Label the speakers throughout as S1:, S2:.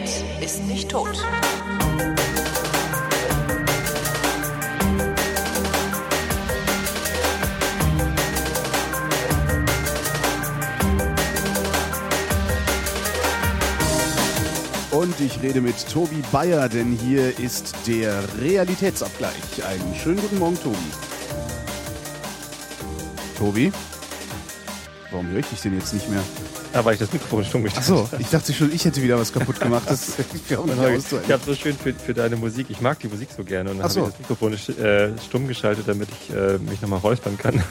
S1: Internet ist nicht tot.
S2: Und ich rede mit Tobi Bayer, denn hier ist der Realitätsabgleich. Einen schönen guten Morgen, Tobi. Tobi? Warum höre ich dich denn jetzt nicht mehr?
S3: Ja, weil ich das Mikrofon stumm gestellt
S2: Achso, ich dachte schon, ich hätte wieder was kaputt gemacht. Das
S3: ich habe so schön für, für deine Musik. Ich mag die Musik so gerne und so. habe ich das Mikrofon äh, stumm geschaltet, damit ich äh, mich nochmal räuspern kann.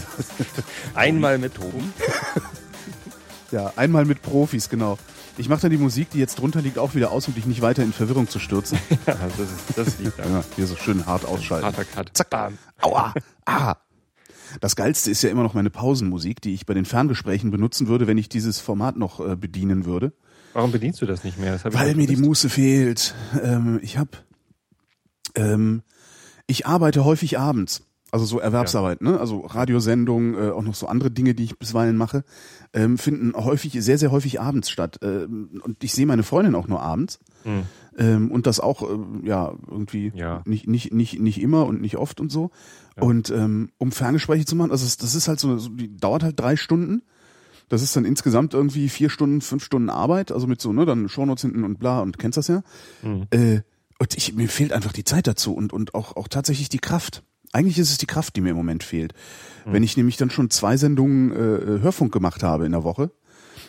S3: einmal mit Tobi.
S2: ja, einmal mit Profis, genau. Ich mache dann die Musik, die jetzt drunter liegt, auch wieder aus, um dich nicht weiter in Verwirrung zu stürzen.
S3: ja, das, ist, das liegt
S2: ja, hier so schön hart ausschalten.
S3: Harter Cut.
S2: Zack. Bam. Aua. Ah. Das Geilste ist ja immer noch meine Pausenmusik, die ich bei den Ferngesprächen benutzen würde, wenn ich dieses Format noch äh, bedienen würde.
S3: Warum bedienst du das nicht mehr? Das
S2: Weil mir die Muße fehlt. Ähm, ich habe, ähm, ich arbeite häufig abends. Also so Erwerbsarbeit, ja. ne? Also Radiosendungen, äh, auch noch so andere Dinge, die ich bisweilen mache, ähm, finden häufig, sehr, sehr häufig abends statt. Ähm, und ich sehe meine Freundin auch nur abends. Mhm. Ähm, und das auch, äh, ja, irgendwie
S3: ja.
S2: Nicht, nicht, nicht, nicht immer und nicht oft und so. Ja. Und ähm, um Ferngespräche zu machen, also das, das ist halt so, so, die dauert halt drei Stunden. Das ist dann insgesamt irgendwie vier Stunden, fünf Stunden Arbeit, also mit so, ne, dann Shownotes hinten und bla und kennst das ja. Mhm. Äh, und ich, mir fehlt einfach die Zeit dazu und, und auch, auch tatsächlich die Kraft. Eigentlich ist es die Kraft, die mir im Moment fehlt. Mhm. Wenn ich nämlich dann schon zwei Sendungen äh, äh, Hörfunk gemacht habe in der Woche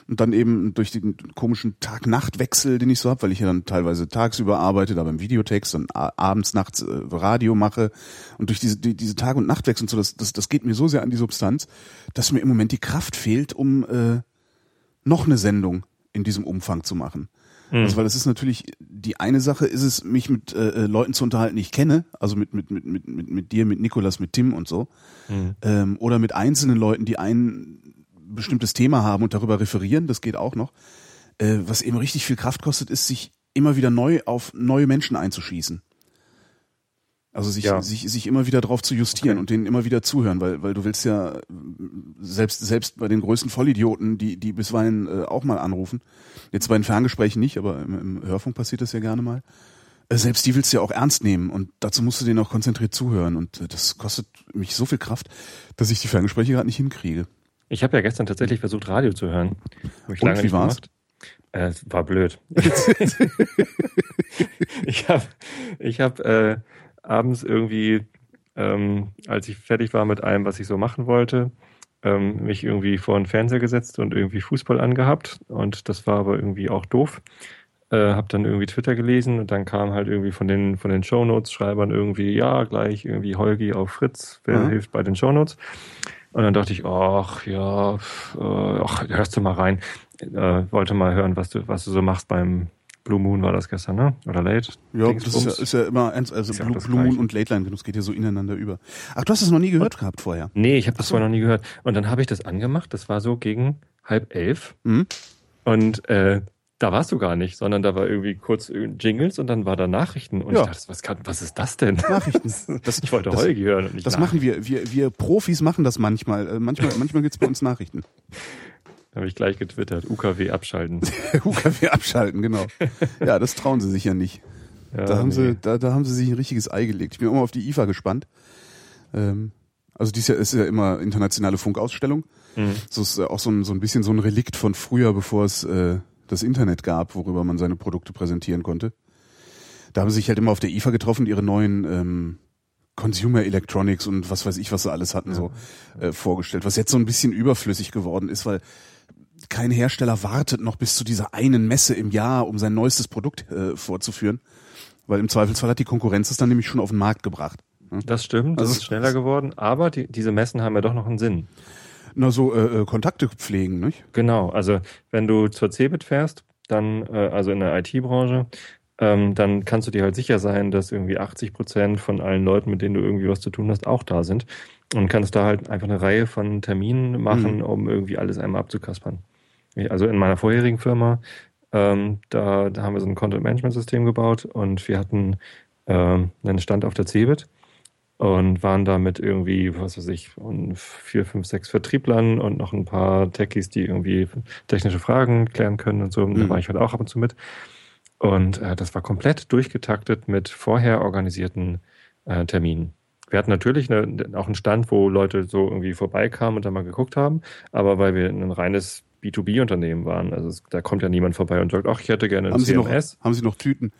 S2: und dann eben durch den komischen Tag-Nacht-Wechsel, den ich so habe, weil ich ja dann teilweise tagsüber arbeite, da beim Videotext, dann abends, nachts äh, Radio mache und durch diese, die, diese Tag- und Nachtwechsel und so, das, das, das geht mir so sehr an die Substanz, dass mir im Moment die Kraft fehlt, um äh, noch eine Sendung in diesem Umfang zu machen. Mhm. Also weil es ist natürlich die eine Sache ist es mich mit äh, äh, Leuten zu unterhalten, die ich kenne, also mit mit mit mit mit, mit dir, mit Nikolas, mit Tim und so, mhm. ähm, oder mit einzelnen Leuten, die ein bestimmtes Thema haben und darüber referieren, das geht auch noch. Äh, was eben richtig viel Kraft kostet, ist sich immer wieder neu auf neue Menschen einzuschießen. Also sich, ja. sich, sich immer wieder drauf zu justieren okay. und denen immer wieder zuhören, weil, weil du willst ja selbst, selbst bei den größten Vollidioten, die, die bisweilen äh, auch mal anrufen, jetzt bei den Ferngesprächen nicht, aber im, im Hörfunk passiert das ja gerne mal, äh, selbst die willst du ja auch ernst nehmen und dazu musst du denen auch konzentriert zuhören und äh, das kostet mich so viel Kraft, dass ich die Ferngespräche gerade nicht hinkriege.
S3: Ich habe ja gestern tatsächlich versucht, Radio zu hören.
S2: Hab ich und lange wie war's? Gemacht.
S3: Äh, war blöd. ich habe ich hab, äh, abends irgendwie, ähm, als ich fertig war mit allem, was ich so machen wollte, ähm, mich irgendwie vor den Fernseher gesetzt und irgendwie Fußball angehabt. Und das war aber irgendwie auch doof. Äh, hab dann irgendwie Twitter gelesen und dann kam halt irgendwie von den von den Shownotes-Schreibern irgendwie, ja, gleich irgendwie Holgi auf Fritz, wer mhm. hilft bei den Shownotes. Und dann dachte ich, ach ja, äh, ach, hörst du mal rein. Äh, wollte mal hören, was du, was du so machst beim Blue Moon war das gestern, ne? Oder Late?
S2: Ja, das ist ja, ist ja, immer eins, also Blue, ja Blue Moon und Late Line, das geht ja so ineinander über. Ach, du hast das noch nie gehört und, gehabt vorher?
S3: Nee, ich habe das so. vorher noch nie gehört. Und dann habe ich das angemacht, das war so gegen halb elf. Mhm. Und äh, da warst du gar nicht, sondern da war irgendwie kurz Jingles und dann war da Nachrichten. Und ja. ich dachte, was, kann, was ist das denn?
S2: Nachrichten.
S3: Das, ich wollte das, Holgi hören. Und
S2: nicht das machen wir. wir. Wir Profis machen das manchmal. Äh, manchmal manchmal gibt's bei uns Nachrichten.
S3: Habe ich gleich getwittert. UKW abschalten.
S2: UKW abschalten, genau. Ja, das trauen sie sich ja nicht. Ja, da, haben nee. sie, da, da haben sie sich ein richtiges Ei gelegt. Ich bin immer auf die IFA gespannt. Ähm, also dies Jahr ist ja immer internationale Funkausstellung. Mhm. So ist auch so ein, so ein bisschen so ein Relikt von früher, bevor es äh, das Internet gab, worüber man seine Produkte präsentieren konnte. Da haben sie sich halt immer auf der IFA getroffen, ihre neuen ähm, Consumer Electronics und was weiß ich, was sie alles hatten, ja. so äh, vorgestellt. Was jetzt so ein bisschen überflüssig geworden ist, weil kein Hersteller wartet noch bis zu dieser einen Messe im Jahr, um sein neuestes Produkt äh, vorzuführen. Weil im Zweifelsfall hat die Konkurrenz es dann nämlich schon auf den Markt gebracht.
S3: Ne? Das stimmt, das also, ist schneller geworden, aber die, diese Messen haben ja doch noch einen Sinn.
S2: Na, so äh, äh Kontakte pflegen, nicht?
S3: Genau, also wenn du zur CeBIT fährst, dann, äh, also in der IT-Branche, ähm, dann kannst du dir halt sicher sein, dass irgendwie 80 Prozent von allen Leuten, mit denen du irgendwie was zu tun hast, auch da sind. Und kannst da halt einfach eine Reihe von Terminen machen, mhm. um irgendwie alles einmal abzukaspern. Also in meiner vorherigen Firma, ähm, da, da haben wir so ein Content-Management-System gebaut und wir hatten ähm, einen Stand auf der CeBIT und waren da mit irgendwie, was weiß ich, vier, fünf, sechs Vertrieblern und noch ein paar Techies, die irgendwie technische Fragen klären können und so. Mhm. Da war ich halt auch ab und zu mit. Und äh, das war komplett durchgetaktet mit vorher organisierten äh, Terminen. Wir hatten natürlich eine, auch einen Stand, wo Leute so irgendwie vorbeikamen und dann mal geguckt haben, aber weil wir ein reines B2B-Unternehmen waren, also es, da kommt ja niemand vorbei und sagt, ach, ich hätte gerne ein
S2: haben
S3: CMS.
S2: Sie noch, haben Sie noch Tüten?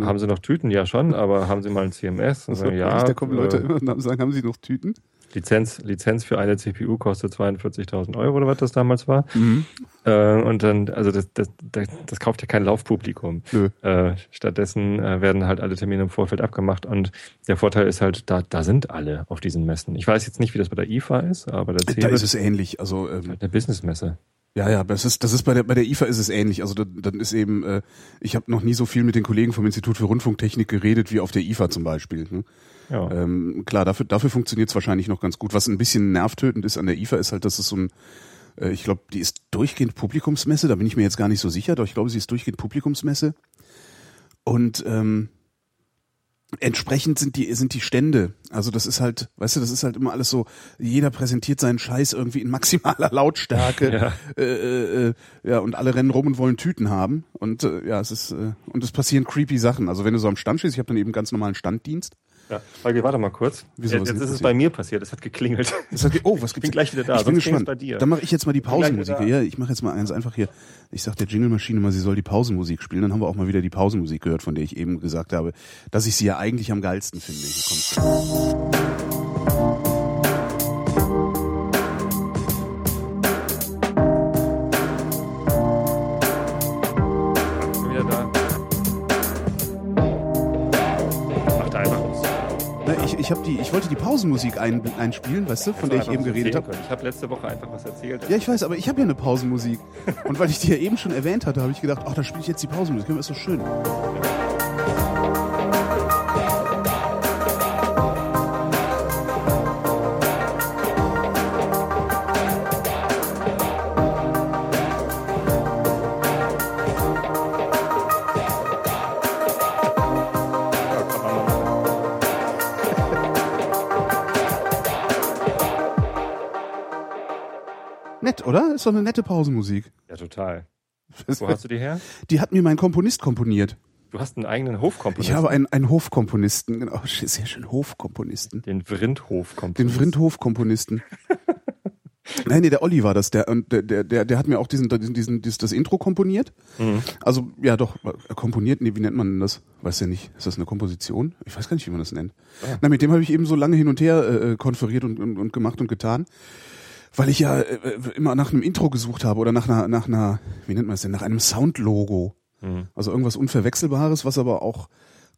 S3: Haben Sie noch Tüten? Ja, schon, aber haben Sie mal ein CMS?
S2: Und sagen, ja, da kommen Leute äh, immer und sagen, haben Sie noch Tüten?
S3: Lizenz, Lizenz für eine CPU kostet 42.000 Euro oder was das damals war. Mhm. Äh, und dann, also das, das, das, das, kauft ja kein Laufpublikum. Äh, stattdessen äh, werden halt alle Termine im Vorfeld abgemacht und der Vorteil ist halt, da, da sind alle auf diesen Messen. Ich weiß jetzt nicht, wie das bei der IFA ist, aber
S2: der da ist es ähnlich. Also ähm,
S3: halt eine Businessmesse.
S2: Ja, ja, das ist, das ist bei der, bei der IFA ist es ähnlich. Also dann, dann ist eben, äh, ich habe noch nie so viel mit den Kollegen vom Institut für Rundfunktechnik geredet wie auf der IFA zum Beispiel. Ne? Ja. Ähm, klar, dafür, dafür funktioniert es wahrscheinlich noch ganz gut. Was ein bisschen nervtötend ist an der IFA, ist halt, dass es so ein, äh, ich glaube, die ist durchgehend Publikumsmesse, da bin ich mir jetzt gar nicht so sicher, doch ich glaube, sie ist durchgehend Publikumsmesse. Und ähm, entsprechend sind die sind die Stände. Also das ist halt, weißt du, das ist halt immer alles so. Jeder präsentiert seinen Scheiß irgendwie in maximaler Lautstärke. ja. Äh, äh, äh, ja und alle rennen rum und wollen Tüten haben. Und äh, ja, es ist äh, und es passieren creepy Sachen. Also wenn du so am Stand stehst, ich habe dann eben ganz normalen Standdienst.
S3: Ja, Holger, warte mal kurz. Wieso, jetzt, ist es bei mir passiert, es hat geklingelt.
S2: Es hat ge oh, was gibt's?
S3: Ich bin gleich wieder da,
S2: ich bin gespannt. bei dir. Dann mache ich jetzt mal die Pausenmusik. Ja, ich mache jetzt mal eins einfach hier. Ich sag der Jingle-Maschine mal, sie soll die Pausenmusik spielen. Dann haben wir auch mal wieder die Pausenmusik gehört, von der ich eben gesagt habe, dass ich sie ja eigentlich am geilsten finde. Hier kommt's. Ich habe die, ich wollte die Pausenmusik ein, einspielen, weißt du, von der ich eben geredet habe.
S3: Ich habe letzte Woche einfach was erzählt.
S2: Ja, ich weiß, aber ich habe ja eine Pausenmusik. Und weil ich die ja eben schon erwähnt hatte, habe ich gedacht, ach, da spiele ich jetzt die Pausenmusik. Das ist so schön. Oder? Ist doch eine nette Pausenmusik.
S3: Ja, total. Wo hast du die her?
S2: Die hat mir mein Komponist komponiert.
S3: Du hast einen eigenen Hofkomponisten.
S2: Ich habe einen, einen Hofkomponisten, genau, sehr schön, Hofkomponisten.
S3: Den Vrindhof-Komponisten.
S2: Den Vrindhof-Komponisten. Nein, nee, der Olli war das, der, und der, der, der hat mir auch diesen, diesen, diesen, dieses, das Intro komponiert. Mhm. Also, ja doch, komponiert, nee, wie nennt man denn das? Weiß ja nicht. Ist das eine Komposition? Ich weiß gar nicht, wie man das nennt. Ja. Na, mit dem habe ich eben so lange hin und her äh, konferiert und, und, und gemacht und getan weil ich ja äh, äh, immer nach einem Intro gesucht habe oder nach einer, nach einer, wie nennt man es denn, nach einem Soundlogo. Mhm. Also irgendwas Unverwechselbares, was aber auch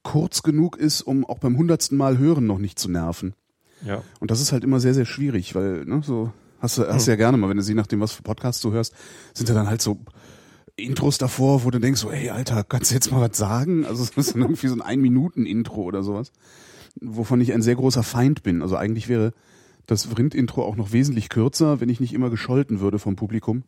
S2: kurz genug ist, um auch beim hundertsten Mal hören noch nicht zu nerven. Ja. Und das ist halt immer sehr, sehr schwierig, weil, ne, so, hast du, hast mhm. ja gerne mal, wenn du sie nachdem was für Podcasts du hörst, sind ja dann halt so Intros davor, wo du denkst so, ey, Alter, kannst du jetzt mal was sagen? Also es ist dann irgendwie so ein Ein-Minuten-Intro oder sowas, wovon ich ein sehr großer Feind bin. Also eigentlich wäre das Vrind-Intro auch noch wesentlich kürzer, wenn ich nicht immer gescholten würde vom Publikum.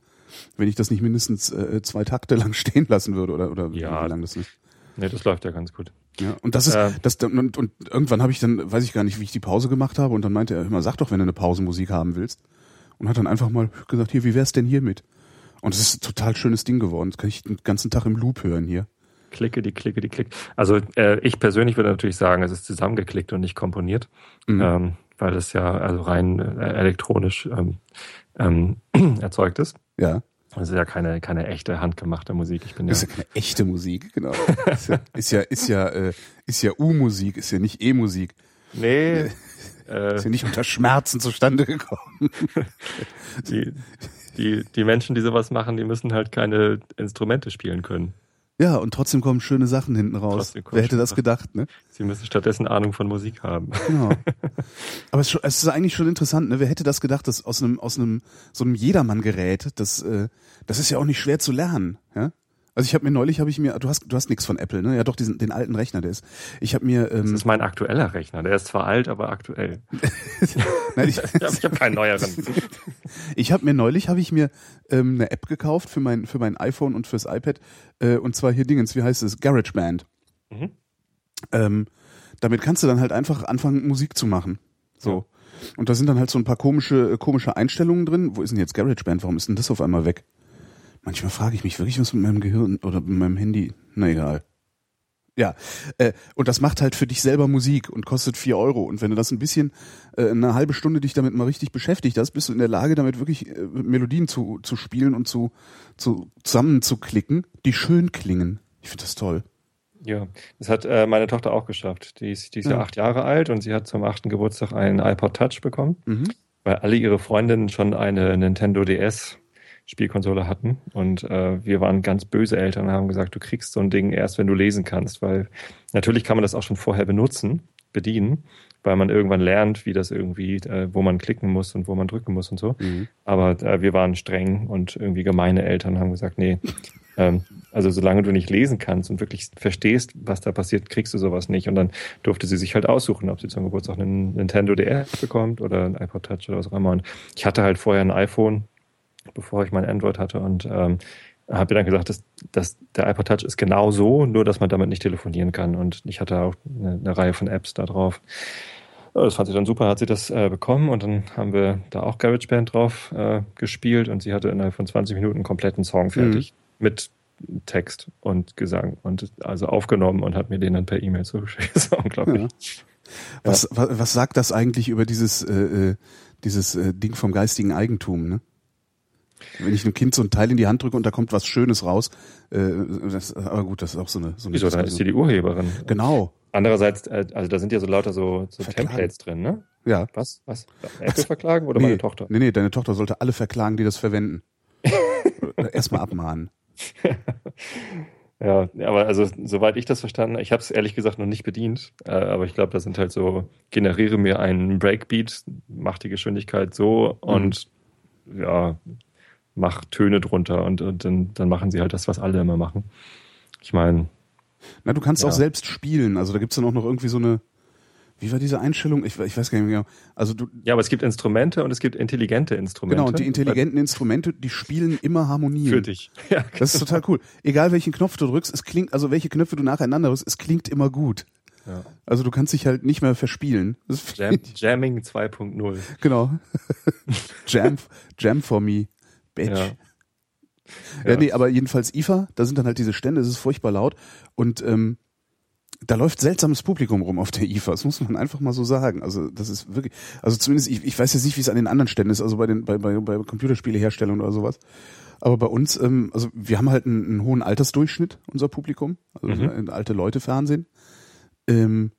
S2: Wenn ich das nicht mindestens äh, zwei Takte lang stehen lassen würde oder, oder
S3: ja, wie lang das ist. Nee, das läuft ja ganz gut.
S2: Ja, und das ist, äh, das, und, und irgendwann habe ich dann, weiß ich gar nicht, wie ich die Pause gemacht habe, und dann meinte er immer, sag doch, wenn du eine Pausenmusik haben willst. Und hat dann einfach mal gesagt, hier, wie wär's denn hier mit? Und es ist ein total schönes Ding geworden. Das kann ich den ganzen Tag im Loop hören hier.
S3: Klicke, die Klicke, die Klick. Also äh, ich persönlich würde natürlich sagen, es ist zusammengeklickt und nicht komponiert. Mhm. Ähm, weil es ja also rein äh, elektronisch ähm, ähm, erzeugt ist.
S2: Ja.
S3: Das ist ja keine, keine echte handgemachte Musik. Ich bin
S2: das ist ja keine echte Musik, genau. ist ja, ist ja, ist ja, äh, ist ja U-Musik, ist ja nicht E-Musik.
S3: Nee.
S2: Äh, ist ja nicht unter Schmerzen zustande gekommen.
S3: die, die, die Menschen, die sowas machen, die müssen halt keine Instrumente spielen können.
S2: Ja, und trotzdem kommen schöne Sachen hinten raus. Wer hätte das gedacht, ne?
S3: Sie müssen stattdessen Ahnung von Musik haben. Genau.
S2: Aber es, ist eigentlich schon interessant, ne? Wer hätte das gedacht, dass aus einem, aus einem, so einem Jedermann-Gerät, das, äh, das ist ja auch nicht schwer zu lernen, ja? Also ich habe mir neulich habe ich mir du hast du hast nichts von Apple, ne? Ja, doch diesen den alten Rechner, der ist. Ich habe mir
S3: ähm, Das ist mein aktueller Rechner, der ist zwar alt, aber aktuell. Nein, ich ich habe hab keinen neueren.
S2: ich habe mir neulich habe ich mir ähm, eine App gekauft für mein für mein iPhone und fürs iPad äh, und zwar hier Dingens, wie heißt es? GarageBand. Mhm. Ähm, damit kannst du dann halt einfach anfangen Musik zu machen. So. Ja. Und da sind dann halt so ein paar komische komische Einstellungen drin. Wo ist denn jetzt GarageBand? Warum ist denn das auf einmal weg? Manchmal frage ich mich wirklich, was mit meinem Gehirn oder mit meinem Handy. Na egal. Ja, äh, und das macht halt für dich selber Musik und kostet vier Euro. Und wenn du das ein bisschen, äh, eine halbe Stunde dich damit mal richtig beschäftigt hast, bist du in der Lage, damit wirklich äh, Melodien zu, zu spielen und zu, zu zusammenzuklicken, die schön klingen. Ich finde das toll.
S3: Ja, das hat äh, meine Tochter auch geschafft. Die ist, die ist ja. ja acht Jahre alt und sie hat zum achten Geburtstag einen iPod Touch bekommen, mhm. weil alle ihre Freundinnen schon eine Nintendo DS Spielkonsole hatten. Und äh, wir waren ganz böse Eltern und haben gesagt, du kriegst so ein Ding erst, wenn du lesen kannst, weil natürlich kann man das auch schon vorher benutzen, bedienen, weil man irgendwann lernt, wie das irgendwie, äh, wo man klicken muss und wo man drücken muss und so. Mhm. Aber äh, wir waren streng und irgendwie gemeine Eltern haben gesagt, nee, ähm, also solange du nicht lesen kannst und wirklich verstehst, was da passiert, kriegst du sowas nicht. Und dann durfte sie sich halt aussuchen, ob sie zum Geburtstag einen Nintendo DS bekommt oder ein iPod Touch oder was auch immer. Und ich hatte halt vorher ein iPhone bevor ich mein Android hatte und ähm, habe mir dann gesagt, dass, dass der iPod Touch ist genau so, nur dass man damit nicht telefonieren kann. Und ich hatte auch eine, eine Reihe von Apps da drauf. Das fand sie dann super, hat sie das äh, bekommen und dann haben wir da auch GarageBand drauf äh, gespielt und sie hatte innerhalb von 20 Minuten einen kompletten Song fertig mhm. mit Text und Gesang und also aufgenommen und hat mir den dann per E-Mail zugeschickt. Das ist unglaublich. Ja.
S2: Was, ja. was, was sagt das eigentlich über dieses, äh, äh dieses äh, Ding vom geistigen Eigentum, ne? Wenn ich einem Kind so ein Teil in die Hand drücke und da kommt was Schönes raus, äh, das, aber gut, das ist auch so eine. So eine
S3: Wieso, dann ist sie die Urheberin.
S2: Genau.
S3: Andererseits, äh, also da sind ja so lauter so, so Templates drin, ne?
S2: Ja.
S3: Was? Was? Apple verklagen oder nee, meine Tochter?
S2: Nee, nee, deine Tochter sollte alle verklagen, die das verwenden. Erstmal abmahnen.
S3: Ja, aber also soweit ich das verstanden, ich habe es ehrlich gesagt noch nicht bedient, äh, aber ich glaube, da sind halt so, generiere mir einen Breakbeat, mach die Geschwindigkeit so mhm. und ja, mach Töne drunter und, und dann, dann machen sie halt das, was alle immer machen. Ich meine.
S2: Na, du kannst ja. auch selbst spielen. Also da gibt's dann auch noch irgendwie so eine, wie war diese Einstellung? Ich, ich weiß gar nicht mehr genau. Also du,
S3: ja, aber es gibt Instrumente und es gibt intelligente Instrumente.
S2: Genau, und die intelligenten Instrumente, die spielen immer Harmonien.
S3: Für dich.
S2: Ja, das ist total cool. Egal welchen Knopf du drückst, es klingt, also welche Knöpfe du nacheinander drückst, es klingt immer gut. Ja. Also du kannst dich halt nicht mehr verspielen.
S3: Jam, Jamming 2.0.
S2: Genau. Jam, Jam for me. Bitch. Ja. Ja, nee, aber jedenfalls IFA, da sind dann halt diese Stände, es ist furchtbar laut und ähm, da läuft seltsames Publikum rum auf der IFA, das muss man einfach mal so sagen. Also das ist wirklich, also zumindest, ich, ich weiß jetzt nicht, wie es an den anderen Ständen ist, also bei den bei, bei, bei Computerspieleherstellern oder sowas. Aber bei uns, ähm, also wir haben halt einen, einen hohen Altersdurchschnitt, unser Publikum, also mhm. alte Leute Fernsehen. Ähm,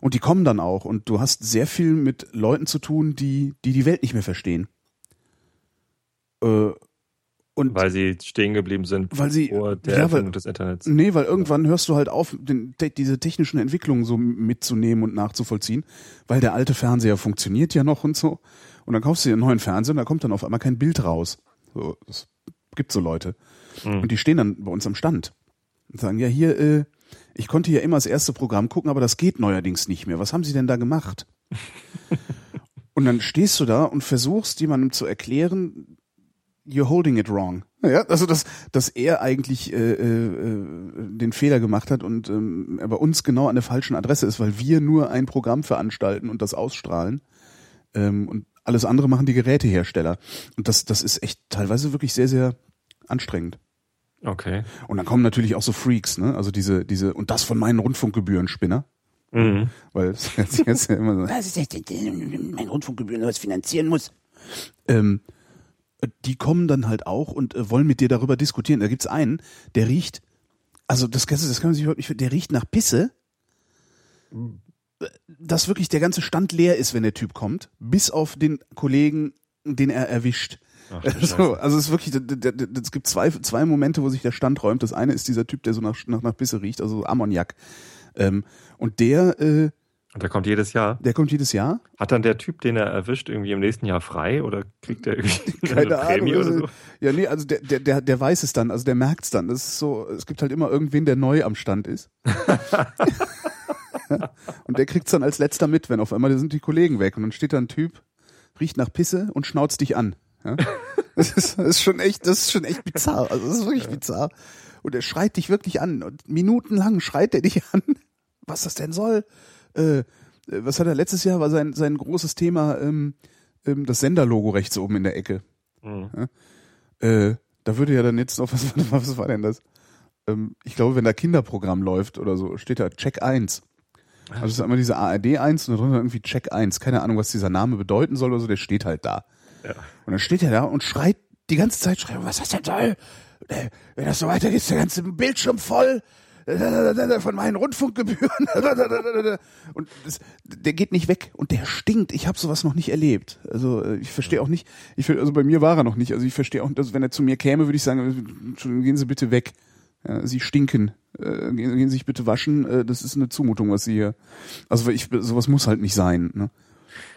S2: und die kommen dann auch und du hast sehr viel mit Leuten zu tun, die die, die Welt nicht mehr verstehen.
S3: Äh, und weil sie stehen geblieben sind
S2: weil sie,
S3: vor der
S2: ja,
S3: Erfindung
S2: weil,
S3: des Internets.
S2: Nee, weil irgendwann hörst du halt auf, den, diese technischen Entwicklungen so mitzunehmen und nachzuvollziehen, weil der alte Fernseher funktioniert ja noch und so. Und dann kaufst du dir einen neuen Fernseher und da kommt dann auf einmal kein Bild raus. So, das gibt so Leute. Mhm. Und die stehen dann bei uns am Stand und sagen, ja hier, äh, ich konnte ja immer das erste Programm gucken, aber das geht neuerdings nicht mehr. Was haben Sie denn da gemacht? und dann stehst du da und versuchst jemandem zu erklären, you're holding it wrong. Ja, also dass, dass er eigentlich äh, äh, den Fehler gemacht hat und ähm, er bei uns genau an der falschen Adresse ist, weil wir nur ein Programm veranstalten und das ausstrahlen. Ähm, und alles andere machen die Gerätehersteller. Und das, das ist echt teilweise wirklich sehr, sehr anstrengend.
S3: Okay.
S2: Und dann kommen natürlich auch so Freaks, ne? Also diese, diese, und das von meinen Rundfunkgebühren, Spinner. Mhm. Weil es jetzt ja immer so, das ist echt mein Rundfunkgebühren, was finanzieren muss. Ähm, die kommen dann halt auch und äh, wollen mit dir darüber diskutieren. Da gibt's einen, der riecht, also das, das kann man sich überhaupt nicht, der riecht nach Pisse. Dass wirklich der ganze Stand leer ist, wenn der Typ kommt, bis auf den Kollegen, den er erwischt. Ach, so, also es ist wirklich, es gibt zwei, zwei Momente, wo sich der Stand räumt. Das eine ist dieser Typ, der so nach, nach, nach Pisse riecht, also Ammoniak. Ähm, und der äh,
S3: und der kommt jedes Jahr?
S2: Der kommt jedes Jahr.
S3: Hat dann der Typ, den er erwischt, irgendwie im nächsten Jahr frei oder kriegt er irgendwie
S2: Keine eine Prämie Ahnung, oder so? Ja, nee, also der, der, der, der weiß es dann, also der merkt es dann. Das ist so, es gibt halt immer irgendwen, der neu am Stand ist. und der kriegt es dann als letzter mit, wenn auf einmal sind die Kollegen weg und dann steht da ein Typ, riecht nach Pisse und schnauzt dich an. Ja? Das, ist, das ist schon echt, das ist schon echt bizarr. Also das ist wirklich bizarr. Und er schreit dich wirklich an. Und minutenlang schreit er dich an, was das denn soll äh, was hat er letztes Jahr war sein sein großes Thema ähm, ähm, das Senderlogo rechts oben in der Ecke. Mhm. Ja? Äh, da würde ja dann jetzt noch was was war denn das? ähm, ich glaube, wenn da Kinderprogramm läuft oder so, steht da Check 1. Also es ist immer diese ARD 1 und darunter irgendwie Check 1. Keine Ahnung, was dieser Name bedeuten soll oder so, der steht halt da.
S3: Ja.
S2: Und dann steht er da und schreit die ganze Zeit, schreit, was das denn soll? Äh, Wenn das so weitergeht, ist der ganze Bildschirm voll äh, von meinen Rundfunkgebühren. Und das, der geht nicht weg und der stinkt. Ich habe sowas noch nicht erlebt. Also äh, ich verstehe auch nicht, ich, also bei mir war er noch nicht. Also ich verstehe auch, also wenn er zu mir käme, würde ich sagen, gehen Sie bitte weg. Ja, sie stinken. Äh, gehen, gehen Sie sich bitte waschen. Äh, das ist eine Zumutung, was Sie hier. Also ich, sowas muss halt nicht sein. Ne?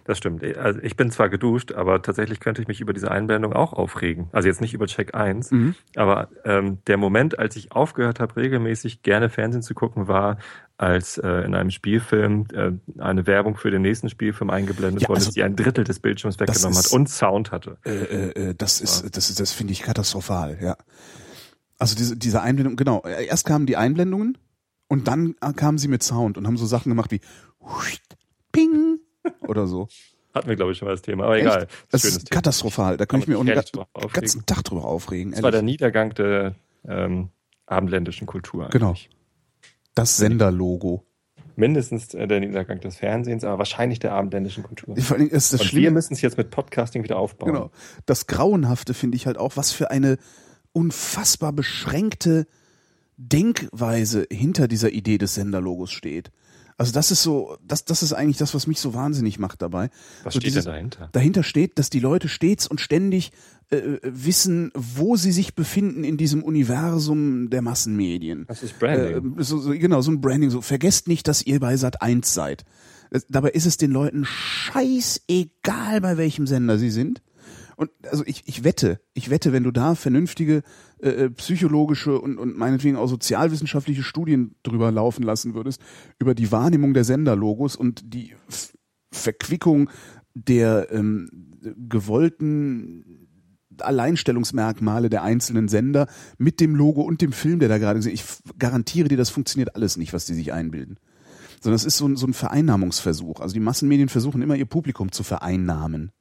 S3: Das stimmt. Also ich bin zwar geduscht, aber tatsächlich könnte ich mich über diese Einblendung auch aufregen. Also jetzt nicht über Check 1,
S2: Mhm.
S3: aber ähm, der Moment, als ich aufgehört habe, regelmäßig gerne Fernsehen zu gucken, war, als äh, in einem Spielfilm äh, eine Werbung für den nächsten Spielfilm eingeblendet
S2: Ja,
S3: wurde,
S2: also-
S3: die ein Drittel des Bildschirms weggenommen
S2: ist-
S3: hat und Sound hatte.
S2: Äh, äh, äh, das ist, das ist, das finde ich katastrophal, ja. Also diese, diese Einblendung, genau. Erst kamen die Einblendungen und dann kamen sie mit Sound und haben so Sachen gemacht wie oder so.
S3: Hatten wir, glaube ich, schon mal das Thema, aber egal.
S2: Echt? Das
S3: Schönes
S2: ist
S3: Thema.
S2: katastrophal. Da könnte ich mir
S3: aufregen.
S2: ganzen Tag drüber aufregen.
S3: Das war der
S2: ehrlich.
S3: Niedergang der ähm, abendländischen Kultur.
S2: Genau.
S3: eigentlich.
S2: Das Senderlogo.
S3: Mindestens äh, der Niedergang des Fernsehens, aber wahrscheinlich der abendländischen Kultur.
S2: Vor allem ist das
S3: Und wir müssen es jetzt mit Podcasting wieder aufbauen.
S2: Genau. Das Grauenhafte finde ich halt auch, was für eine unfassbar beschränkte Denkweise hinter dieser Idee des Senderlogos steht. Also das ist so, das, das ist eigentlich das, was mich so wahnsinnig macht dabei.
S3: Was
S2: so
S3: steht
S2: dieses-
S3: denn dahinter?
S2: Dahinter steht, dass die Leute stets und ständig äh, äh, wissen, wo sie sich befinden in diesem Universum der Massenmedien.
S3: Das ist Branding.
S2: Äh, so, so, genau, so ein Branding. So, vergesst nicht, dass ihr bei Sat 1 seid. Es- Dabei ist es den Leuten scheißegal, bei welchem Sender sie sind. Und also ich, ich wette, ich wette, wenn du da vernünftige äh, äh, psychologische und, und meinetwegen auch sozialwissenschaftliche Studien drüber laufen lassen würdest, über die Wahrnehmung der Senderlogos und die F Verquickung der ähm, gewollten Alleinstellungsmerkmale der einzelnen Sender mit dem Logo und dem Film, der da gerade gesehen Ich garantiere dir, das funktioniert alles nicht, was die sich einbilden. Sondern es ist so ein, so ein Vereinnahmungsversuch. Also die Massenmedien versuchen immer ihr Publikum zu vereinnahmen.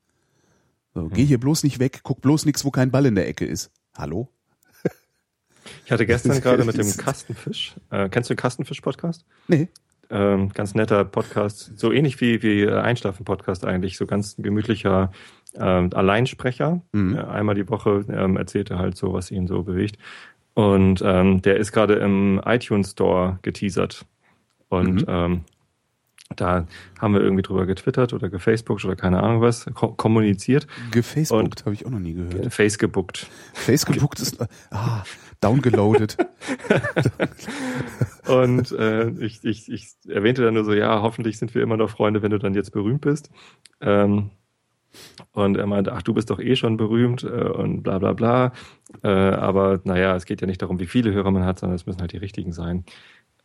S2: So, Geh hier bloß nicht weg, guck bloß nichts, wo kein Ball in der Ecke ist. Hallo?
S3: Ich hatte gestern gerade mit dem Kastenfisch, äh, kennst du den Kastenfisch-Podcast?
S2: Nee.
S3: Ähm, ganz netter Podcast, so ähnlich wie, wie äh, Einschlafen-Podcast eigentlich, so ganz gemütlicher ähm, Alleinsprecher.
S2: Mhm.
S3: Äh, einmal die Woche ähm, erzählt er halt so, was ihn so bewegt. Und ähm, der ist gerade im iTunes Store geteasert. Und
S2: Mhm.
S3: ähm, da haben wir irgendwie drüber getwittert oder gefacebookt oder keine Ahnung was, ko kommuniziert,
S2: Gefacebookt habe ich auch noch nie gehört.
S3: Face gebuckt.
S2: Facebookt ist ah, downgeloadet.
S3: Und äh, ich, ich, ich erwähnte dann nur so, ja, hoffentlich sind wir immer noch Freunde, wenn du dann jetzt berühmt bist. Ähm, und er meinte, ach, du bist doch eh schon berühmt äh, und bla bla bla. Äh, aber naja, es geht ja nicht darum, wie viele Hörer man hat, sondern es müssen halt die richtigen sein.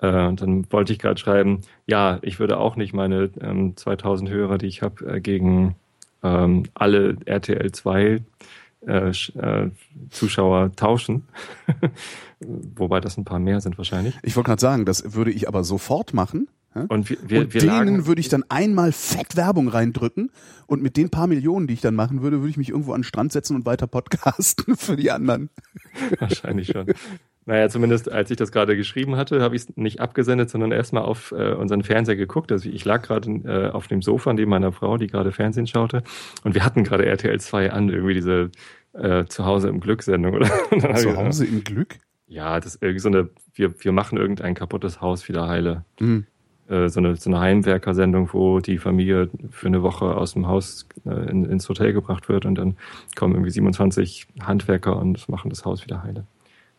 S3: Äh, und dann wollte ich gerade schreiben, ja, ich würde auch nicht meine ähm, 2000 Hörer, die ich habe, äh, gegen ähm, alle RTL 2 äh, äh, Zuschauer tauschen. Wobei das ein paar mehr sind wahrscheinlich.
S2: Ich wollte gerade sagen, das würde ich aber sofort machen. ja?
S3: Und wir, wir,
S2: und
S3: wir
S2: denen
S3: lagen,
S2: würde ich dann einmal fett Werbung reindrücken und mit den paar Millionen, die ich dann machen würde, würde ich mich irgendwo an den Strand setzen und weiter podcasten für die anderen.
S3: wahrscheinlich schon. Naja, zumindest als ich das gerade geschrieben hatte, habe ich es nicht abgesendet, sondern erstmal auf äh, unseren Fernseher geguckt. Also ich lag gerade äh, auf dem Sofa neben meiner Frau, die gerade Fernsehen schaute. Und wir hatten gerade RTL 2 an, irgendwie diese äh, Zuhause im Glück-Sendung. Oder? Und dann hab ich
S2: Zu
S3: gedacht,
S2: Hause im Glück?
S3: Ja, das ist irgendwie so eine, wir, wir machen irgendein kaputtes Haus wieder heile.
S2: Hm.
S3: Äh, so eine, so eine Heimwerker-Sendung, wo die Familie für eine Woche aus dem Haus äh, in, ins Hotel gebracht wird und dann kommen irgendwie 27 Handwerker und machen das Haus wieder heile.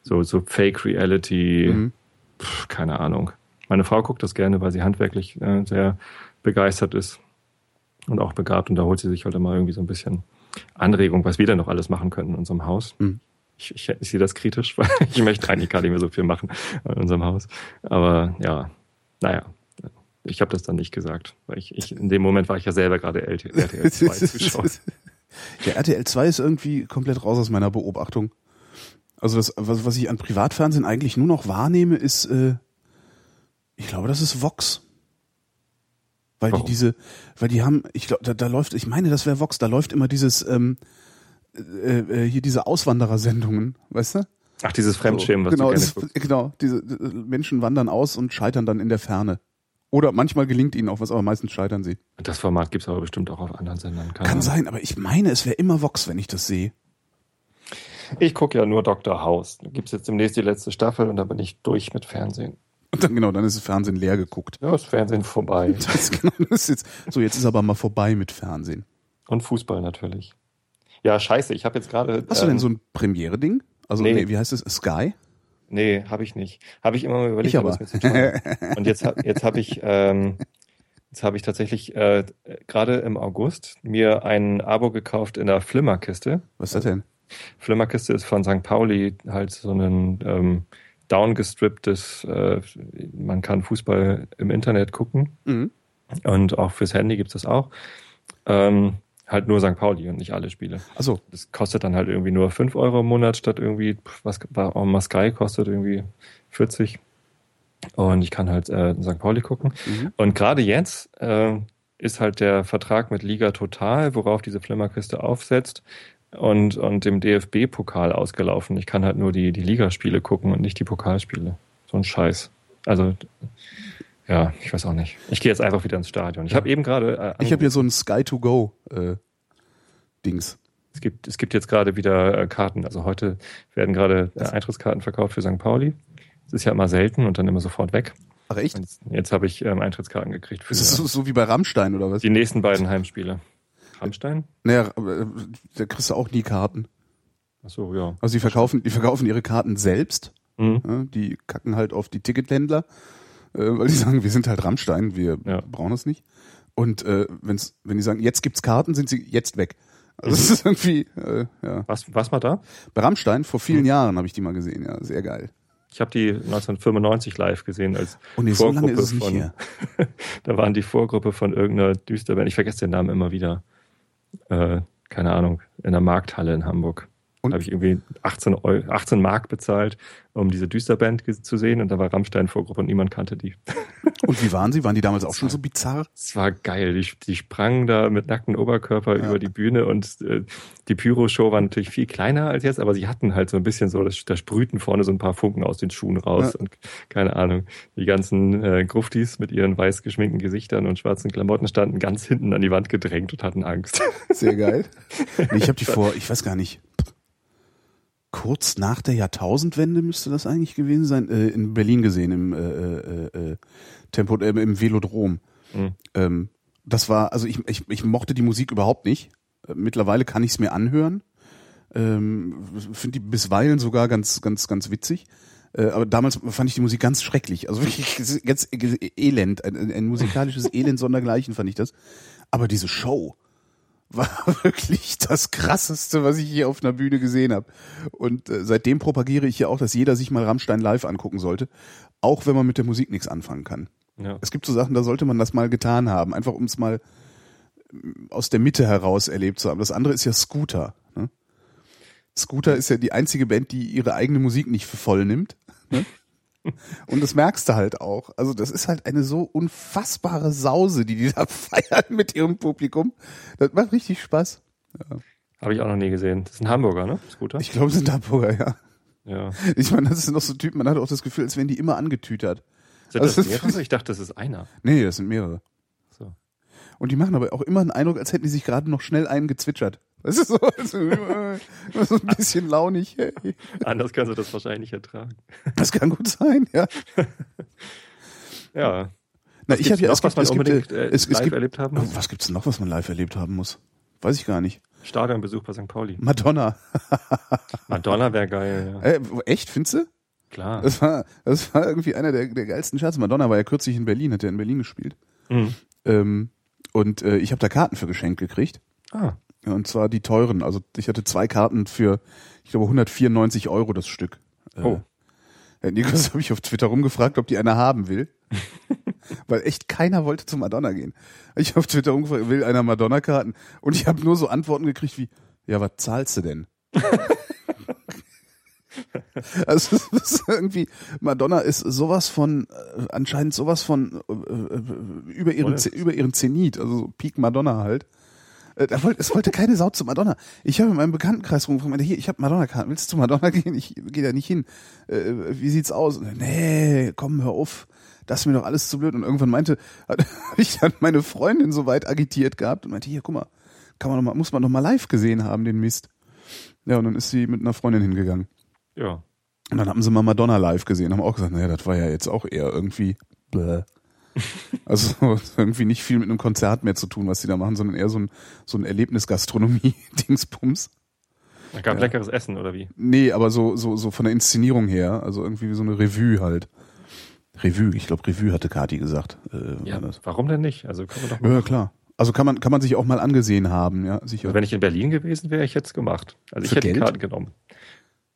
S3: So, so Fake Reality,
S2: Mhm.
S3: pf, keine Ahnung. Meine Frau guckt das gerne, weil sie handwerklich äh, sehr begeistert ist und auch begabt und da holt sie sich halt immer irgendwie so ein bisschen Anregung, was wir denn noch alles machen könnten in unserem Haus.
S2: Mhm.
S3: Ich, ich, ich sehe das kritisch, weil ich möchte eigentlich gar nicht mehr so viel machen in unserem Haus. Aber ja, naja, ich habe das dann nicht gesagt, weil ich, ich in dem Moment war ich ja selber gerade RTL 2 Zuschauer.
S2: Ja, RTL 2 ist irgendwie komplett raus aus meiner Beobachtung. Also das, was, was ich an Privatfernsehen eigentlich nur noch wahrnehme, ist, äh, ich glaube, das ist Vox. Weil
S3: Warum?
S2: die diese, weil die haben, ich glaube, da, da läuft, ich meine, das wäre Vox, da läuft immer dieses, ähm, äh, äh, hier diese Auswanderersendungen, weißt du?
S3: Ach, dieses Fremdschämen, was
S2: genau,
S3: du gerne
S2: es-
S3: guckst.
S2: genau, diese äh, Menschen wandern aus und scheitern dann in der Ferne. Oder manchmal gelingt ihnen auch was, aber meistens scheitern sie.
S3: Das Format gibt's aber bestimmt auch auf anderen Sendern.
S2: Kann
S3: Ahnung.
S2: sein, aber ich meine, es wäre immer Vox, wenn ich das sehe.
S3: Ich gucke ja nur Dr. House. Da gibt's jetzt demnächst die letzte Staffel und dann bin ich durch mit Fernsehen.
S2: Und dann genau, dann ist das Fernsehen leer geguckt.
S3: Ja, ist Fernsehen vorbei.
S2: Das, genau, das jetzt, so, jetzt ist aber mal vorbei mit Fernsehen.
S3: Und Fußball natürlich. Ja, scheiße, ich habe jetzt gerade.
S2: Hast du
S3: ähm,
S2: denn so ein Premiere-Ding? Also,
S3: nee.
S2: nee. wie heißt es? Sky?
S3: Nee, habe ich nicht. Habe ich immer mal überlegt,
S2: Ich
S3: aber
S2: aber.
S3: es. Und jetzt, hab- jetzt habe ich, ähm, jetzt habe ich tatsächlich äh, gerade im August mir ein Abo gekauft in der Flimmerkiste.
S2: Was ist das denn?
S3: Flimmerkiste ist von St. Pauli halt so ein ähm, downgestripptes, äh, man kann Fußball im Internet gucken
S2: Mhm.
S3: und auch fürs Handy gibt's das auch. Ähm, halt nur St. Pauli und nicht alle Spiele.
S2: Achso,
S3: Das kostet dann halt irgendwie nur 5 Euro im Monat statt irgendwie, was auch mal Sky kostet irgendwie 40. Und ich kann halt äh, St. Pauli gucken.
S2: Mhm.
S3: Und gerade jetzt äh, ist halt der Vertrag mit Liga Total, worauf diese Flimmerkiste aufsetzt, und, und dem DFB-Pokal ausgelaufen. Ich kann halt nur die, die Ligaspiele gucken und nicht die Pokalspiele. So ein Scheiß. Also, ja, ich weiß auch nicht. Ich gehe jetzt einfach wieder ins Stadion. Ich habe eben gerade. Äh,
S2: ich habe hier so ein Sky to go äh, Dings.
S3: Es gibt, es gibt jetzt gerade wieder äh, Karten. Also heute werden gerade äh, Eintrittskarten verkauft für St. Pauli. Das ist ja immer selten und dann immer sofort weg.
S2: Ach echt?
S3: Und jetzt, jetzt habe ich ähm, Eintrittskarten gekriegt für
S2: Ist das so, so wie bei Rammstein oder was?
S3: die nächsten beiden Heimspiele. Rammstein?
S2: Naja, äh, da kriegst du auch nie Karten.
S3: Ach so, ja.
S2: Also die verkaufen, die verkaufen ihre Karten selbst.
S3: Mhm.
S2: Ja, die kacken halt auf die Tickethändler, äh, weil die sagen, wir sind halt Rammstein, wir
S3: Ja.
S2: brauchen das nicht. Und äh, wenn's, wenn die sagen, jetzt gibt's Karten, sind sie jetzt weg.
S3: Mhm.
S2: Also das ist irgendwie, äh, ja.
S3: Was, was mal da?
S2: Bei Rammstein, vor
S3: Mhm.
S2: vielen Jahren habe ich die mal gesehen, ja, sehr geil.
S3: Ich habe die 1995 live gesehen als
S2: Und nee, so lange
S3: Vorgruppe
S2: ist es nicht
S3: von.
S2: her.
S3: da waren die Vorgruppe von irgendeiner Düsterband. Ich vergesse den Namen immer wieder. Äh, keine Ahnung. In der Markthalle in Hamburg.
S2: Und-
S3: habe ich irgendwie 18, Eu 18 Mark bezahlt, um diese Düsterband zu sehen. Und da war Rammstein Vorgruppe und niemand kannte die.
S2: Und wie waren sie? Waren die damals auch schon so bizarr?
S3: Es war geil. Die, die sprangen da mit nacktem Oberkörper
S2: Ja.
S3: über die Bühne und äh, die Pyro-Show war natürlich viel kleiner als jetzt, aber sie hatten halt so ein bisschen so, das, da sprühten vorne so ein paar Funken aus den Schuhen raus
S2: Ja.
S3: und keine Ahnung. Die ganzen äh, Gruftis mit ihren weiß geschminkten Gesichtern und schwarzen Klamotten standen ganz hinten an die Wand gedrängt und hatten Angst.
S2: Sehr geil. Nee, ich habe die vor, ich weiß gar nicht, kurz nach der Jahrtausendwende müsste das eigentlich gewesen sein, äh, in Berlin gesehen, im äh, äh, äh, Tempo, äh, im Velodrom.
S3: Mhm.
S2: Ähm, das war, also ich, ich, ich mochte die Musik überhaupt nicht. Äh, Mittlerweile kann ich es mir anhören. Ähm, Finde die bisweilen sogar ganz, ganz, ganz witzig. Äh, aber damals fand ich die Musik ganz schrecklich. Also wirklich ganz elend. Ein, ein, ein musikalisches Elend sondergleichen fand ich das. Aber diese Show war wirklich das krasseste, was ich hier auf einer Bühne gesehen habe. Und äh, seitdem propagiere ich ja auch, dass jeder sich mal Rammstein live angucken sollte, auch wenn man mit der Musik nichts anfangen kann.
S3: Ja.
S2: Es gibt so Sachen, da sollte man das mal getan haben, einfach um es mal ähm, aus der Mitte heraus erlebt zu haben. Das andere ist ja Scooter. Ne? Scooter ist ja die einzige Band, die ihre eigene Musik nicht für voll nimmt. Ne? Und das merkst du halt auch. Also das ist halt eine so unfassbare Sause, die die da feiern mit ihrem Publikum. Das macht richtig Spaß.
S3: Habe ich auch noch nie gesehen. Das ist ein Hamburger, ne? Scooter?
S2: Ich glaube, es sind Hamburger, ja.
S3: ja.
S2: Ich meine, das sind noch so Typen, man hat auch das Gefühl, als wären die immer angetütert.
S3: Sind
S2: Also
S3: das
S2: das-
S3: mehrere? Ich dachte, das ist einer.
S2: Nee, das sind mehrere.
S3: So.
S2: Und die machen aber auch immer einen Eindruck, als hätten die sich gerade noch schnell einen gezwitschert. Das ist so, so, so ein bisschen launig. Hey.
S3: Anders kannst du das wahrscheinlich nicht ertragen.
S2: Das kann gut sein, ja.
S3: Ja.
S2: Na, ich habe ja, es
S3: was
S2: gibt,
S3: man
S2: es gibt,
S3: unbedingt
S2: äh,
S3: äh,
S2: es, es
S3: live
S2: gibt,
S3: erlebt haben muss.
S2: was gibt's denn noch, was man live erlebt haben muss? Weiß ich gar nicht.
S3: Stadionbesuch bei St. Pauli.
S2: Madonna.
S3: Madonna wäre geil, ja.
S2: Äh, echt, findest du?
S3: Klar.
S2: Das war, das war irgendwie einer der, der geilsten Scherze. Madonna war ja kürzlich in Berlin, hat ja in Berlin gespielt.
S3: Mhm.
S2: Ähm, und äh, ich habe da Karten für geschenkt gekriegt.
S3: Ah,
S2: und zwar die teuren. Also ich hatte zwei Karten für, ich glaube, 194 Euro das Stück. Äh,
S3: Oh.
S2: Herr Nikos habe ich auf Twitter rumgefragt, ob die einer haben will. Weil echt keiner wollte zu Madonna gehen. Ich habe auf Twitter rumgefragt, will einer Madonna-Karten? Und ich habe nur so Antworten gekriegt wie, ja, was zahlst du denn? also das ist irgendwie, Madonna ist sowas von, äh, anscheinend sowas von äh, äh, über, ihren, über ihren Zenit, also so Peak Madonna halt. Äh, da wollte, es wollte keine Sau zu Madonna. Ich habe in meinem Bekanntenkreis rumgefragt, hier, ich habe Madonna-Karten, willst du zu Madonna gehen? Ich gehe da nicht hin. Äh, wie sieht's aus? Nee, komm, hör auf. Das ist mir doch alles zu blöd. Und irgendwann meinte, habe ich dann meine Freundin so weit agitiert gehabt und meinte, hier, guck mal, kann man noch mal, muss man doch mal live gesehen haben, den Mist. Ja, und dann ist sie mit einer Freundin hingegangen.
S3: Ja.
S2: Und dann haben sie mal Madonna live gesehen, haben auch gesagt, naja, das war ja jetzt auch eher irgendwie bläh. Also irgendwie nicht viel mit einem Konzert mehr zu tun, was sie da machen, sondern eher so ein, so ein Erlebnisgastronomie-Dingsbums.
S3: Da gab ja. leckeres Essen, oder wie?
S2: Nee, aber so, so, so von der Inszenierung her, also irgendwie wie so eine Revue halt. Revue, ich glaube Revue hatte Kati gesagt.
S3: Äh, ja, warum denn nicht? Also kann man doch
S2: mal Ja, klar. Also kann man, kann man sich auch mal angesehen haben, ja, sicher. Also
S3: wenn ich in Berlin gewesen wäre, ich hätte es gemacht. Also
S2: Für
S3: ich hätte
S2: Geld?
S3: die Karte genommen.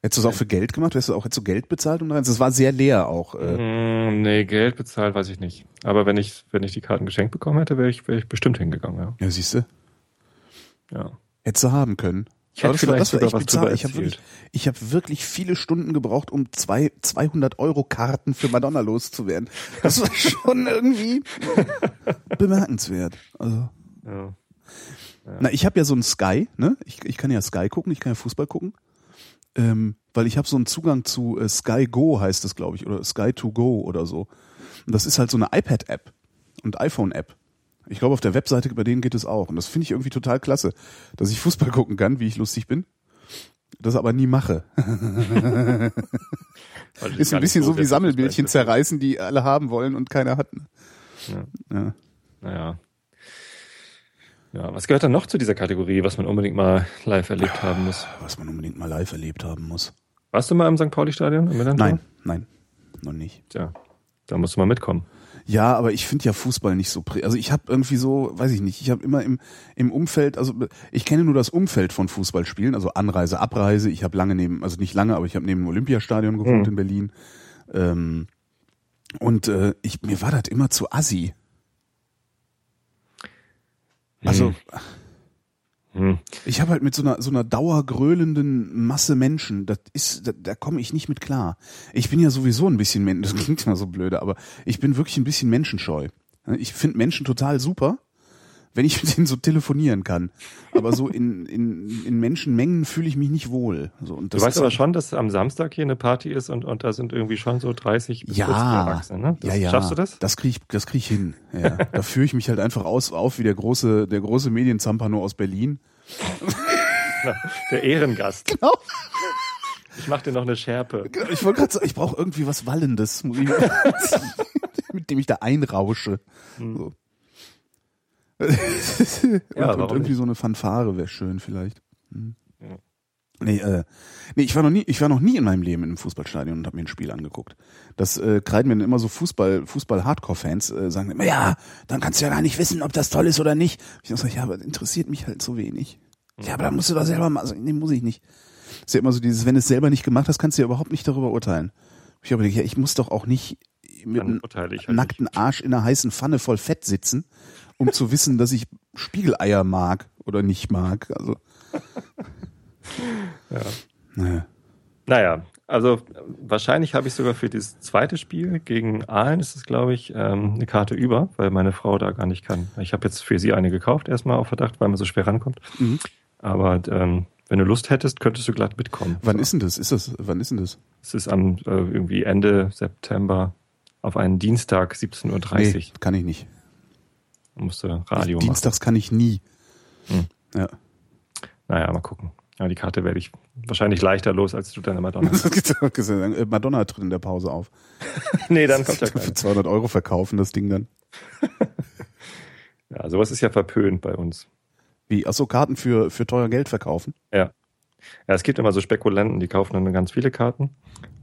S2: Hättest du es auch für Geld gemacht? Hättest du auch hättest du Geld bezahlt? Um es war sehr leer auch. Äh.
S3: Mm, nee, Geld bezahlt weiß ich nicht. Aber wenn ich, wenn ich die Karten geschenkt bekommen hätte, wäre ich, wäre ich bestimmt hingegangen, ja.
S2: Ja, siehst du?
S3: Ja.
S2: Hättest du haben können.
S3: Ich hätte vielleicht
S2: das war
S3: sogar
S2: echt
S3: was
S2: bizarr.
S3: drüber
S2: Ich habe wirklich, ich hab wirklich viele Stunden gebraucht, um zwei 200 Euro Karten für Madonna loszuwerden. Das war schon irgendwie bemerkenswert. Also,
S3: Ja.
S2: na, ich habe ja so ein Sky, ne? Ich, ich kann ja Sky gucken, ich kann ja Fußball gucken. Ähm, weil ich habe so einen Zugang zu äh, Sky Go heißt es, glaube ich, oder Sky to Go oder so. Und das ist halt so eine iPad-App und iPhone-App. Ich glaube, auf der Webseite bei denen geht es auch. Und das finde ich irgendwie total klasse, dass ich Fußball gucken kann, wie ich lustig bin. Das aber nie mache. Ist ein bisschen so wie
S3: wirklich
S2: Sammelbildchen zerreißen, die alle haben wollen und keiner hat.
S3: Ja.
S2: Ja.
S3: Naja. Ja, was gehört dann noch zu dieser Kategorie, was man unbedingt mal live erlebt haben muss?
S2: Was man unbedingt mal live erlebt haben muss.
S3: Warst du mal im St. Pauli-Stadion?
S2: Nein, nein, noch nicht.
S3: Tja, da musst du mal mitkommen.
S2: Ja, aber ich finde ja Fußball nicht so prä Also ich habe irgendwie so, weiß ich nicht, ich habe immer im, im Umfeld, also ich kenne nur das Umfeld von Fußballspielen, also Anreise, Abreise. Ich habe lange neben, also nicht lange, aber ich habe neben dem Olympiastadion gewohnt
S3: Mhm.
S2: in Berlin. Ähm, und äh, ich, mir war das immer zu assi. Also
S3: Hm.
S2: ich habe halt mit so einer so einer dauergröhlenden Masse Menschen, das ist, da, da komme ich nicht mit klar. Ich bin ja sowieso ein bisschen, das klingt immer so blöde, aber ich bin wirklich ein bisschen menschenscheu. Ich finde Menschen total super, wenn ich mit denen so telefonieren kann. Aber so in, in, in Menschenmengen fühle ich mich nicht wohl. So, und
S3: Du weißt aber schon, dass am Samstag hier eine Party ist und, und da sind irgendwie schon so 30 bis
S2: Ja,
S3: 40 Erwachsene. Ne? Das,
S2: ja, ja.
S3: Schaffst du das?
S2: Das krieg ich, das krieg ich hin. Ja. da führe ich mich halt einfach aus, auf wie der große, der große Medienzampano aus Berlin.
S3: Der Ehrengast.
S2: Genau.
S3: Ich mach dir noch eine Schärpe.
S2: Ich wollte gerade sagen, ich brauche irgendwie was Wallendes, mit dem ich da einrausche. So. Und,
S3: Ja,
S2: und
S3: warum
S2: irgendwie
S3: nicht?
S2: so eine Fanfare wäre schön vielleicht. Hm.
S3: Ja.
S2: Nee, äh, nee, ich war noch nie, ich war noch nie in meinem Leben in einem Fußballstadion und habe mir ein Spiel angeguckt. Das äh, kreiden mir dann immer so Fußball, Fußball-Hardcore-Fans, äh, sagen immer, ja, dann kannst du ja gar nicht wissen, ob das toll ist oder nicht. Ich sag, ja, aber das interessiert mich halt so wenig. Ja, aber dann musst du doch selber mal, also, nee, muss ich nicht. ist ja immer so dieses, wenn du es selber nicht gemacht hast, kannst du ja überhaupt nicht darüber urteilen. Ich habe gedacht, ja, ich muss doch auch nicht mit einem
S3: halt
S2: nackten Arsch in einer heißen Pfanne voll Fett sitzen, um zu wissen, dass ich Spiegeleier mag oder nicht mag. Also.
S3: Ja.
S2: Naja.
S3: Naja, also wahrscheinlich habe ich sogar für das zweite Spiel gegen Aalen, ist es glaube ich, ähm, eine Karte über, weil meine Frau da gar nicht kann. Ich habe jetzt für sie eine gekauft, erstmal auf Verdacht, weil man so schwer rankommt.
S2: Mhm.
S3: Aber ähm, wenn du Lust hättest, könntest du glatt mitkommen.
S2: Wann ist denn das? Ist das? Wann ist denn das?
S3: Es ist am äh, irgendwie Ende September auf einen Dienstag 17.30 Uhr.
S2: Nee, kann ich nicht.
S3: Da musst du Radio machen.
S2: Dienstags kann ich nie.
S3: Hm.
S2: Ja.
S3: Naja, mal gucken. Ja, die Karte werde ich wahrscheinlich leichter los, als du immer Madonna.
S2: Äh, Madonna tritt in der Pause auf.
S3: nee, dann kommt ja
S2: Für
S3: keine.
S2: 200 Euro verkaufen das Ding dann.
S3: Ja, sowas ist ja verpönt bei uns.
S2: Wie? Achso, Karten für, für teuer Geld verkaufen?
S3: Ja. Ja, es gibt immer so Spekulanten, die kaufen dann ganz viele Karten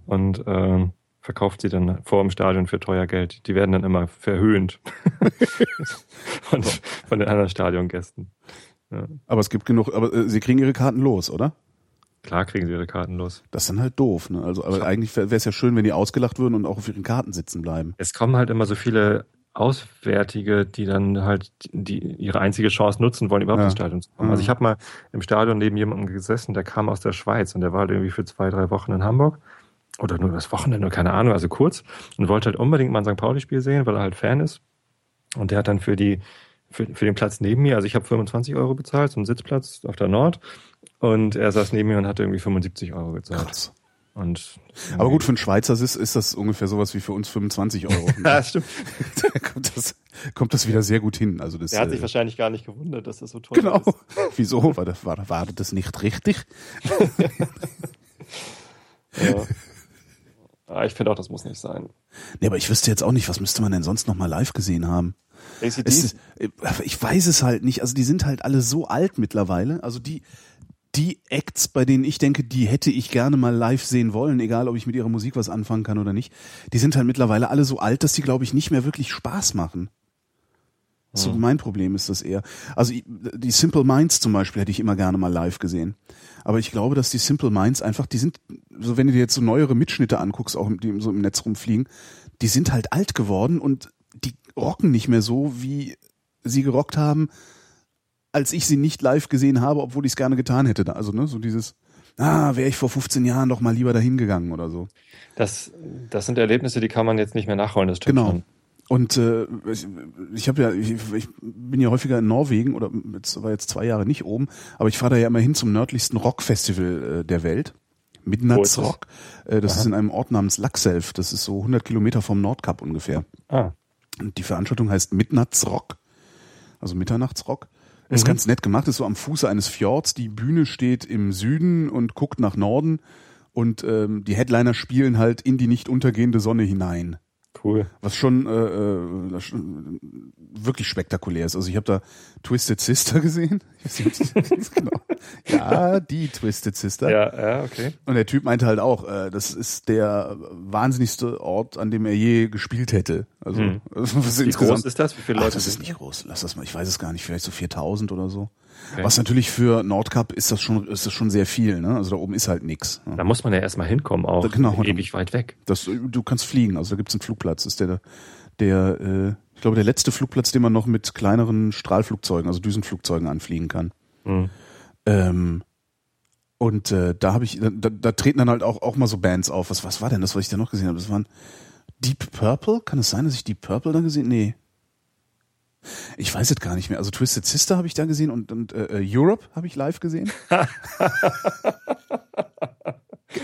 S3: und ähm, verkauft sie dann vor dem Stadion für teuer Geld. Die werden dann immer verhöhnt von, von den anderen Stadiongästen. Ja.
S2: Aber es gibt genug, aber äh, sie kriegen ihre Karten los, oder?
S3: Klar kriegen sie ihre Karten los.
S2: Das ist dann halt doof, ne? Also, aber eigentlich wäre es ja schön, wenn die ausgelacht würden und auch auf ihren Karten sitzen bleiben.
S3: Es kommen halt immer so viele Auswärtige, die dann halt die ihre einzige Chance nutzen wollen, überhaupt
S2: Ja.
S3: ins Stadion zu kommen. Also ich habe mal im Stadion neben jemandem gesessen, der kam aus der Schweiz und der war halt irgendwie für zwei, drei Wochen in Hamburg oder nur das Wochenende, keine Ahnung, also kurz und wollte halt unbedingt mal ein St. Pauli-Spiel sehen, weil er halt Fan ist. Und der hat dann für die für, für den Platz neben mir. Also ich habe 25 Euro bezahlt, so einen Sitzplatz auf der Nord. Und er saß neben mir und hatte irgendwie 75 Euro gezahlt. Krass. Und
S2: Aber gut, für einen Schweizer ist, ist das ungefähr sowas wie für uns 25 Euro.
S3: ja, stimmt.
S2: da kommt das, kommt das wieder sehr gut hin. Also das,
S3: er hat sich äh, wahrscheinlich gar nicht gewundert, dass das so
S2: teuer genau. ist. Genau. Wieso? War das, war, war das nicht richtig?
S3: ja. Ah, ich finde auch, das muss nicht sein.
S2: Nee, aber ich wüsste jetzt auch nicht, was müsste man denn sonst noch mal live gesehen haben? Ist, ich weiß es halt nicht. Also die sind halt alle so alt mittlerweile. Also die, die Acts, bei denen ich denke, die hätte ich gerne mal live sehen wollen, egal ob ich mit ihrer Musik was anfangen kann oder nicht, die sind halt mittlerweile alle so alt, dass die, glaube ich, nicht mehr wirklich Spaß machen. So hm. mein Problem ist das eher. Also die Simple Minds zum Beispiel hätte ich immer gerne mal live gesehen. Aber ich glaube, dass die Simple Minds einfach, die sind, so wenn du dir jetzt so neuere Mitschnitte anguckst, auch die so im Netz rumfliegen, die sind halt alt geworden und die rocken nicht mehr so, wie sie gerockt haben, als ich sie nicht live gesehen habe, obwohl ich es gerne getan hätte. Also, ne, so dieses, ah, wäre ich vor 15 Jahren doch mal lieber dahin gegangen oder so.
S3: Das, das sind Erlebnisse, die kann man jetzt nicht mehr nachholen, das stimmt
S2: Genau. Schon. Und äh, ich, ich habe ja, ich, ich bin ja häufiger in Norwegen oder jetzt war jetzt zwei Jahre nicht oben, aber ich fahre da ja immer hin zum nördlichsten Rockfestival äh, der Welt. Midnight's Rock. Äh, das Aha. ist in einem Ort namens Laxelf. Das ist so 100 Kilometer vom Nordkap ungefähr. Ah. Und die Veranstaltung heißt Midnight's Rock, also Mitternachtsrock. Ist mhm. ganz nett gemacht, ist so am Fuße eines Fjords. Die Bühne steht im Süden und guckt nach Norden. Und ähm, die Headliner spielen halt in die nicht untergehende Sonne hinein.
S3: Cool.
S2: Was schon, äh, äh, wirklich spektakulär ist. Also ich habe da Twisted Sister gesehen. genau. Ja, die Twisted Sister.
S3: Ja, ja, okay.
S2: Und der Typ meinte halt auch, äh, das ist der wahnsinnigste Ort, an dem er je gespielt hätte. Also hm.
S3: was Wie groß ist das? Wie viele Leute? Ach,
S2: das ist nicht groß. Lass das mal. Ich weiß es gar nicht. Vielleicht so 4000 oder so. Okay. Was natürlich für Nordkap ist das schon, ist das schon sehr viel, ne? Also da oben ist halt nix.
S3: Ja. Da muss man ja erstmal hinkommen, auch da, genau, ewig weit weg.
S2: Das, du kannst fliegen, also da gibt's einen Flugplatz. Das ist der, der, äh, ich glaube, der letzte Flugplatz, den man noch mit kleineren Strahlflugzeugen, also Düsenflugzeugen anfliegen kann. Mhm. Ähm, und äh, da habe ich, da, da treten dann halt auch, auch mal so Bands auf. Was, was war denn das, was ich da noch gesehen habe? Das waren Deep Purple? Kann es sein, dass ich Deep Purple da gesehen? Nee. Ich weiß es gar nicht mehr. Also Twisted Sister habe ich da gesehen und, und äh, äh Europe habe ich live gesehen.
S3: äh,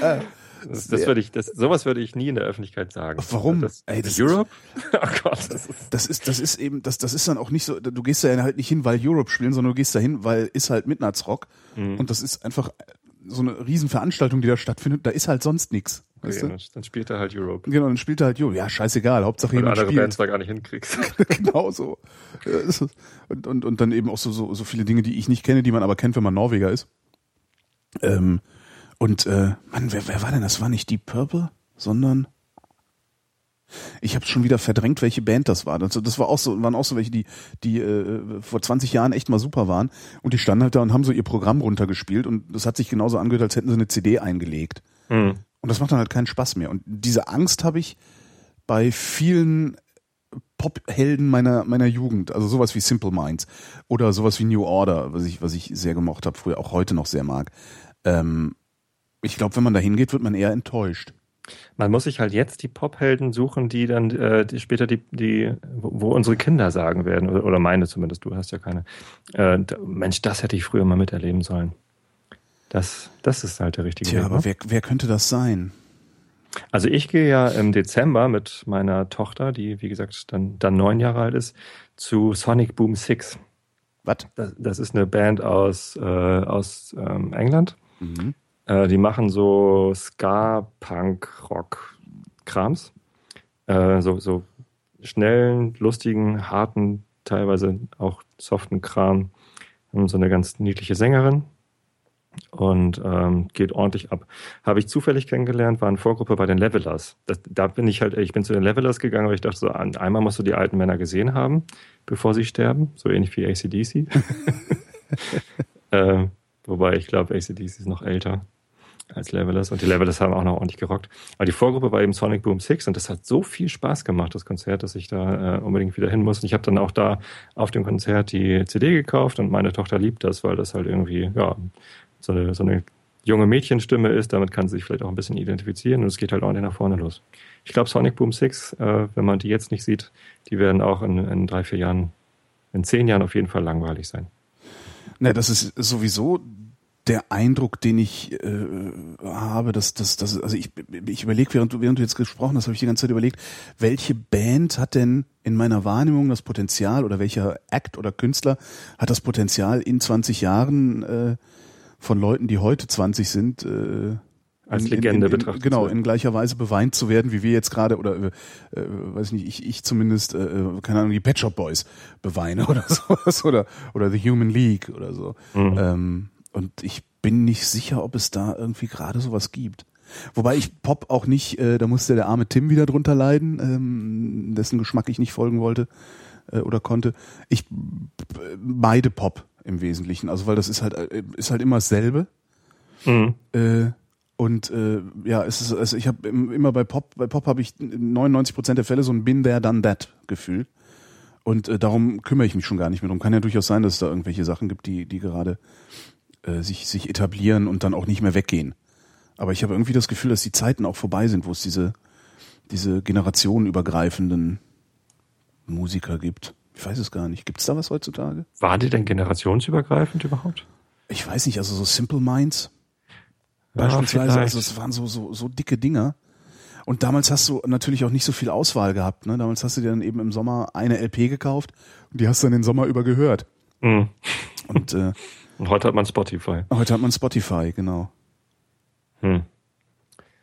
S3: das, das würde ich, das, sowas würde ich nie in der Öffentlichkeit sagen.
S2: Warum?
S3: Das, Ey, das Europe?
S2: Ist, oh Gott, das ist, das ist, das ist eben, das, das ist dann auch nicht so, du gehst da halt nicht hin, weil Europe spielen, sondern du gehst da hin, weil ist halt Midnightsrock. Mhm. Und das ist einfach so eine Riesenveranstaltung, die da stattfindet. Da ist halt sonst nichts.
S3: Okay, weißt du? Dann spielt er halt Europe.
S2: Genau, dann spielt er halt Europe. Ja, scheißegal. Hauptsache
S3: jemand andere spielt. Bands da gar nicht hinkriegst.
S2: genau so. Und, und, und dann eben auch so, so, so viele Dinge, die ich nicht kenne, die man aber kennt, wenn man Norweger ist. Ähm, und äh, Mann, wer, wer war denn? Das war nicht Deep Purple, sondern ich habe schon wieder verdrängt, welche Band das war. Das, das war auch so, waren auch so welche, die, die äh, vor 20 Jahren echt mal super waren. Und die standen halt da und haben so ihr Programm runtergespielt und das hat sich genauso angehört, als hätten sie eine CD eingelegt. Mhm. Und das macht dann halt keinen Spaß mehr. Und diese Angst habe ich bei vielen Pophelden meiner meiner Jugend, also sowas wie Simple Minds oder sowas wie New Order, was ich was ich sehr gemocht habe, früher auch heute noch sehr mag. Ähm, ich glaube, wenn man da hingeht, wird man eher enttäuscht.
S3: Man muss sich halt jetzt die Pophelden suchen, die dann äh, die später die, die, wo unsere Kinder sagen werden, oder, oder meine zumindest, du hast ja keine. Äh, Mensch, das hätte ich früher mal miterleben sollen. Das, das ist halt der richtige
S2: Tja, Weg. aber ne? wer, wer könnte das sein?
S3: Also ich gehe ja im Dezember mit meiner Tochter, die wie gesagt dann, dann neun Jahre alt ist, zu Sonic Boom Six.
S2: Was?
S3: Das, das ist eine Band aus, äh, aus ähm, England. Mhm. Äh, die machen so Ska, Punk, Rock, Krams. Äh, so, so schnellen, lustigen, harten, teilweise auch soften Kram. Haben so eine ganz niedliche Sängerin, und ähm, geht ordentlich ab. Habe ich zufällig kennengelernt, war eine Vorgruppe bei den Levelers. Das, da bin ich halt, ich bin zu den Levelers gegangen, aber ich dachte so, einmal musst du die alten Männer gesehen haben, bevor sie sterben, so ähnlich wie ACDC. äh, wobei ich glaube, ACDC ist noch älter als Levelers und die Levelers haben auch noch ordentlich gerockt. Aber die Vorgruppe war eben Sonic Boom 6 und das hat so viel Spaß gemacht, das Konzert, dass ich da äh, unbedingt wieder hin muss. Und ich habe dann auch da auf dem Konzert die CD gekauft und meine Tochter liebt das, weil das halt irgendwie, ja, so eine, so eine junge Mädchenstimme ist, damit kann sie sich vielleicht auch ein bisschen identifizieren und es geht halt ordentlich nach vorne los. Ich glaube, Sonic Boom 6, äh, wenn man die jetzt nicht sieht, die werden auch in, in drei, vier Jahren in zehn Jahren auf jeden Fall langweilig sein.
S2: Na, das ist sowieso der Eindruck, den ich äh, habe, dass das, das, also ich, ich überlege, während du, während du jetzt gesprochen hast, habe ich die ganze Zeit überlegt, welche Band hat denn in meiner Wahrnehmung das Potenzial oder welcher Act oder Künstler hat das Potenzial in 20 Jahren äh, von Leuten, die heute 20 sind, äh,
S3: als Legende
S2: in, in,
S3: betrachtet.
S2: Genau, in gleicher Weise beweint zu werden, wie wir jetzt gerade, oder äh, weiß nicht, ich, ich zumindest, äh, äh, keine Ahnung, die Pet Shop Boys beweine oder sowas, oder, oder The Human League oder so. Mhm. Ähm, und ich bin nicht sicher, ob es da irgendwie gerade sowas gibt. Wobei ich Pop auch nicht, äh, da musste der arme Tim wieder drunter leiden, ähm, dessen Geschmack ich nicht folgen wollte äh, oder konnte. Ich meide Pop im Wesentlichen, also weil das ist halt äh, ist halt immer dasselbe. Mhm. Äh, und äh, ja, es ist, also ich habe immer bei Pop, bei Pop habe ich 99 Prozent der Fälle so ein Bin there, done that Gefühl. Und äh, darum kümmere ich mich schon gar nicht mehr drum. Kann ja durchaus sein, dass es da irgendwelche Sachen gibt, die, die gerade äh, sich, sich etablieren und dann auch nicht mehr weggehen. Aber ich habe irgendwie das Gefühl, dass die Zeiten auch vorbei sind, wo es diese, diese generationenübergreifenden Musiker gibt. Ich weiß es gar nicht. Gibt es da was heutzutage?
S3: War die denn generationsübergreifend überhaupt?
S2: Ich weiß nicht, also so Simple Minds. Beispielsweise, ja, also es waren so, so, so dicke Dinger. Und damals hast du natürlich auch nicht so viel Auswahl gehabt. Ne? Damals hast du dir dann eben im Sommer eine LP gekauft und die hast du dann den Sommer über gehört. Mhm.
S3: Und, äh, und heute hat man Spotify.
S2: Heute hat man Spotify, genau. Hm.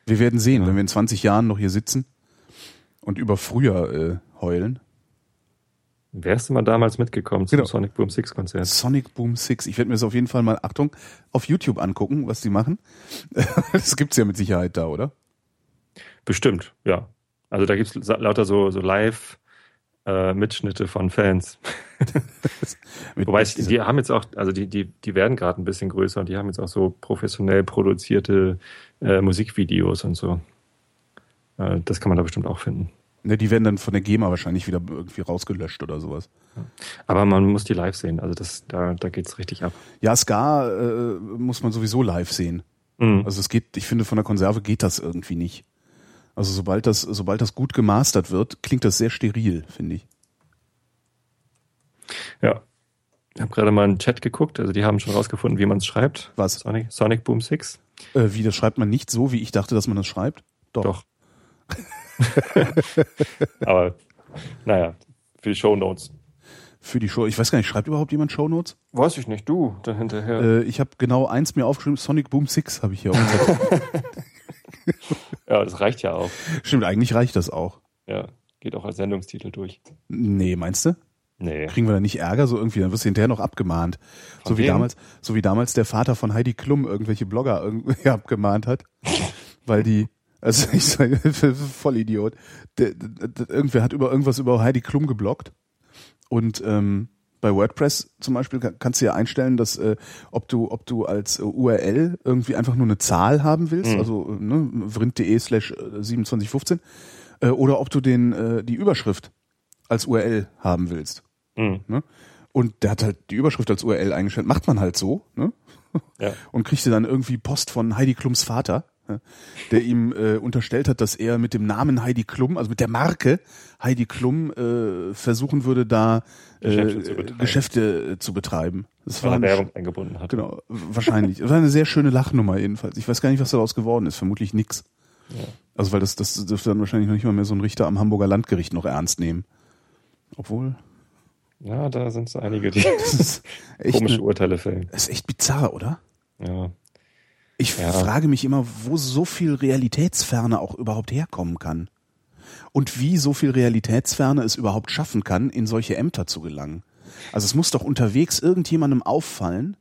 S2: Wir werden sehen, ja. wenn wir in 20 Jahren noch hier sitzen und über früher äh, heulen.
S3: Wärst du mal damals mitgekommen zum genau. Sonic Boom 6 Konzert?
S2: Sonic Boom 6. Ich werde mir das auf jeden Fall mal, Achtung, auf YouTube angucken, was die machen. das gibt's ja mit Sicherheit da, oder?
S3: Bestimmt, ja. Also da gibt's lauter so, so Live- äh, Mitschnitte von Fans. Wobei ich, die haben jetzt auch, also die, die, die werden gerade ein bisschen größer und die haben jetzt auch so professionell produzierte äh, Musikvideos und so. Äh, das kann man da bestimmt auch finden.
S2: Ne, die werden dann von der GEMA wahrscheinlich wieder irgendwie rausgelöscht oder sowas.
S3: Aber man muss die live sehen, also das, da, da geht's richtig ab.
S2: Ja, Ska äh, muss man sowieso live sehen. Mhm. Also es geht, ich finde, von der Konserve geht das irgendwie nicht. Also sobald das, sobald das gut gemastert wird, klingt das sehr steril, finde ich.
S3: Ja. Ich habe gerade mal einen Chat geguckt, also die haben schon rausgefunden, wie man es schreibt.
S2: Was?
S3: Sonic, Sonic Boom 6.
S2: Äh, wie, das schreibt man nicht so, wie ich dachte, dass man das schreibt?
S3: Doch. Doch. Aber naja, für die Show Notes.
S2: Für die Show. Ich weiß gar nicht, schreibt überhaupt jemand Show Notes?
S3: Weiß ich nicht, du dann hinterher.
S2: Äh, ich habe genau eins mir aufgeschrieben, Sonic Boom 6 habe ich hier aufgeschrieben.
S3: ja, das reicht ja auch.
S2: Stimmt, eigentlich reicht das auch.
S3: Ja, geht auch als Sendungstitel durch.
S2: Nee, meinst du?
S3: Nee.
S2: Kriegen wir da nicht Ärger so irgendwie, dann wirst du hinterher noch abgemahnt. Von so wie damals, so wie damals der Vater von Heidi Klum irgendwelche Blogger irgendwie abgemahnt hat, weil die also ich sage, voll Idiot. Der, der, der, irgendwer hat über irgendwas über Heidi Klum geblockt. Und ähm, bei WordPress zum Beispiel kannst du ja einstellen, dass äh, ob du ob du als äh, URL irgendwie einfach nur eine Zahl haben willst, mhm. also äh, ne, vrind.de slash 2715, äh, oder ob du den äh, die Überschrift als URL haben willst. Mhm. Ne? Und der hat halt die Überschrift als URL eingestellt. Macht man halt so, ne? Ja. Und kriegte dann irgendwie Post von Heidi Klums Vater der ihm äh, unterstellt hat, dass er mit dem Namen Heidi Klum, also mit der Marke Heidi Klum, äh, versuchen würde, da äh, Geschäfte, zu betreiben. Geschäfte äh, zu betreiben.
S3: Das war eine Werbung eingebunden hat.
S2: Genau, wahrscheinlich. Das war eine sehr schöne Lachnummer jedenfalls. Ich weiß gar nicht, was daraus geworden ist. Vermutlich nix. Ja. Also weil das, das dürfte dann wahrscheinlich noch nicht mal mehr so ein Richter am Hamburger Landgericht noch ernst nehmen. Obwohl.
S3: Ja, da sind so einige, die komische eine, Urteile fällen.
S2: Das ist echt bizarr, oder?
S3: Ja.
S2: Ich ja. frage mich immer, wo so viel Realitätsferne auch überhaupt herkommen kann. Und wie so viel Realitätsferne es überhaupt schaffen kann, in solche Ämter zu gelangen. Also es muss doch unterwegs irgendjemandem auffallen,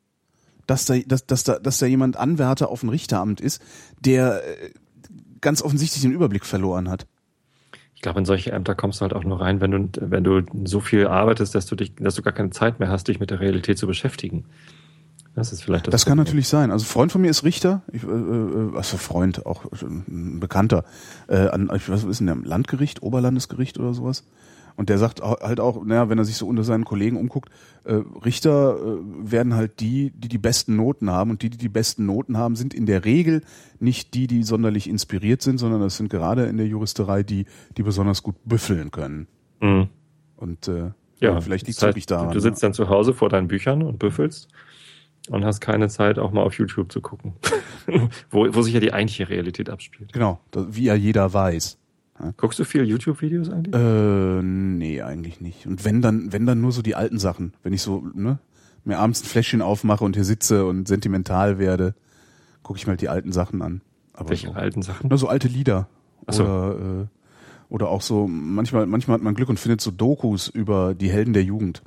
S2: dass da, dass, dass da, dass da jemand Anwärter auf ein Richteramt ist, der äh, ganz offensichtlich den Überblick verloren hat.
S3: Ich glaube, in solche Ämter kommst du halt auch nur rein, wenn du, wenn du so viel arbeitest, dass du dich, dass du gar keine Zeit mehr hast, dich mit der Realität zu beschäftigen. Das ist vielleicht das.
S2: Das kann natürlich sein. Also Freund von mir ist Richter, ich, äh, äh also Freund, auch ein Bekannter, äh, an, ich weiß, was ist denn der Landgericht, Oberlandesgericht oder sowas. Und der sagt halt auch, naja, wenn er sich so unter seinen Kollegen umguckt, äh, Richter äh, werden halt die, die die besten Noten haben und die, die die besten Noten haben, sind in der Regel nicht die, die sonderlich inspiriert sind, sondern das sind gerade in der Juristerei die, die besonders gut büffeln können. Mhm. Und äh,
S3: Ja,
S2: vielleicht liegt es
S3: heißt,
S2: daran.
S3: Du sitzt dann zu Hause vor deinen Büchern und büffelst und hast keine Zeit, auch mal auf YouTube zu gucken, wo, wo sich ja die eigentliche Realität abspielt.
S2: Genau, wie ja jeder weiß.
S3: Guckst du viel YouTube-Videos eigentlich?
S2: Äh, nee, eigentlich nicht. Und wenn dann, wenn dann nur so die alten Sachen. Wenn ich so, ne, mir abends ein Fläschchen aufmache und hier sitze und sentimental werde, gucke ich mal die alten Sachen an. Aber
S3: Welche
S2: so,
S3: alten Sachen?
S2: na, so alte Lieder.
S3: Ach so.
S2: Oder, äh, oder auch so, manchmal, manchmal hat man Glück und findet so Dokus über die Helden der Jugend.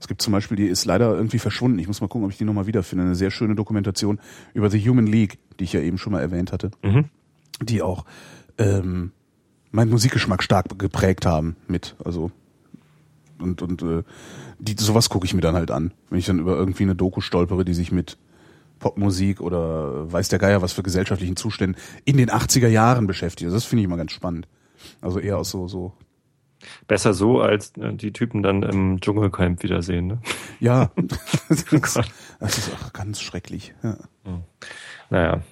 S2: Es gibt zum Beispiel, die ist leider irgendwie verschwunden. Ich muss mal gucken, ob ich die nochmal wiederfinde. Eine sehr schöne Dokumentation über The Human League, die ich ja eben schon mal erwähnt hatte.
S3: Mhm.
S2: Die auch ähm, meinen Musikgeschmack stark geprägt haben mit. Also und und äh, die sowas gucke ich mir dann halt an, wenn ich dann über irgendwie eine Doku stolpere, die sich mit Popmusik oder weiß der Geier was für gesellschaftlichen Zuständen in den 80er Jahren beschäftigt. Also Das finde ich immer ganz spannend. Also eher aus so so
S3: Besser so, als äh, die Typen dann im Dschungelcamp wiedersehen. Ne?
S2: ja, das,
S3: Oh
S2: das ist auch ganz schrecklich. Ja.
S3: Naja.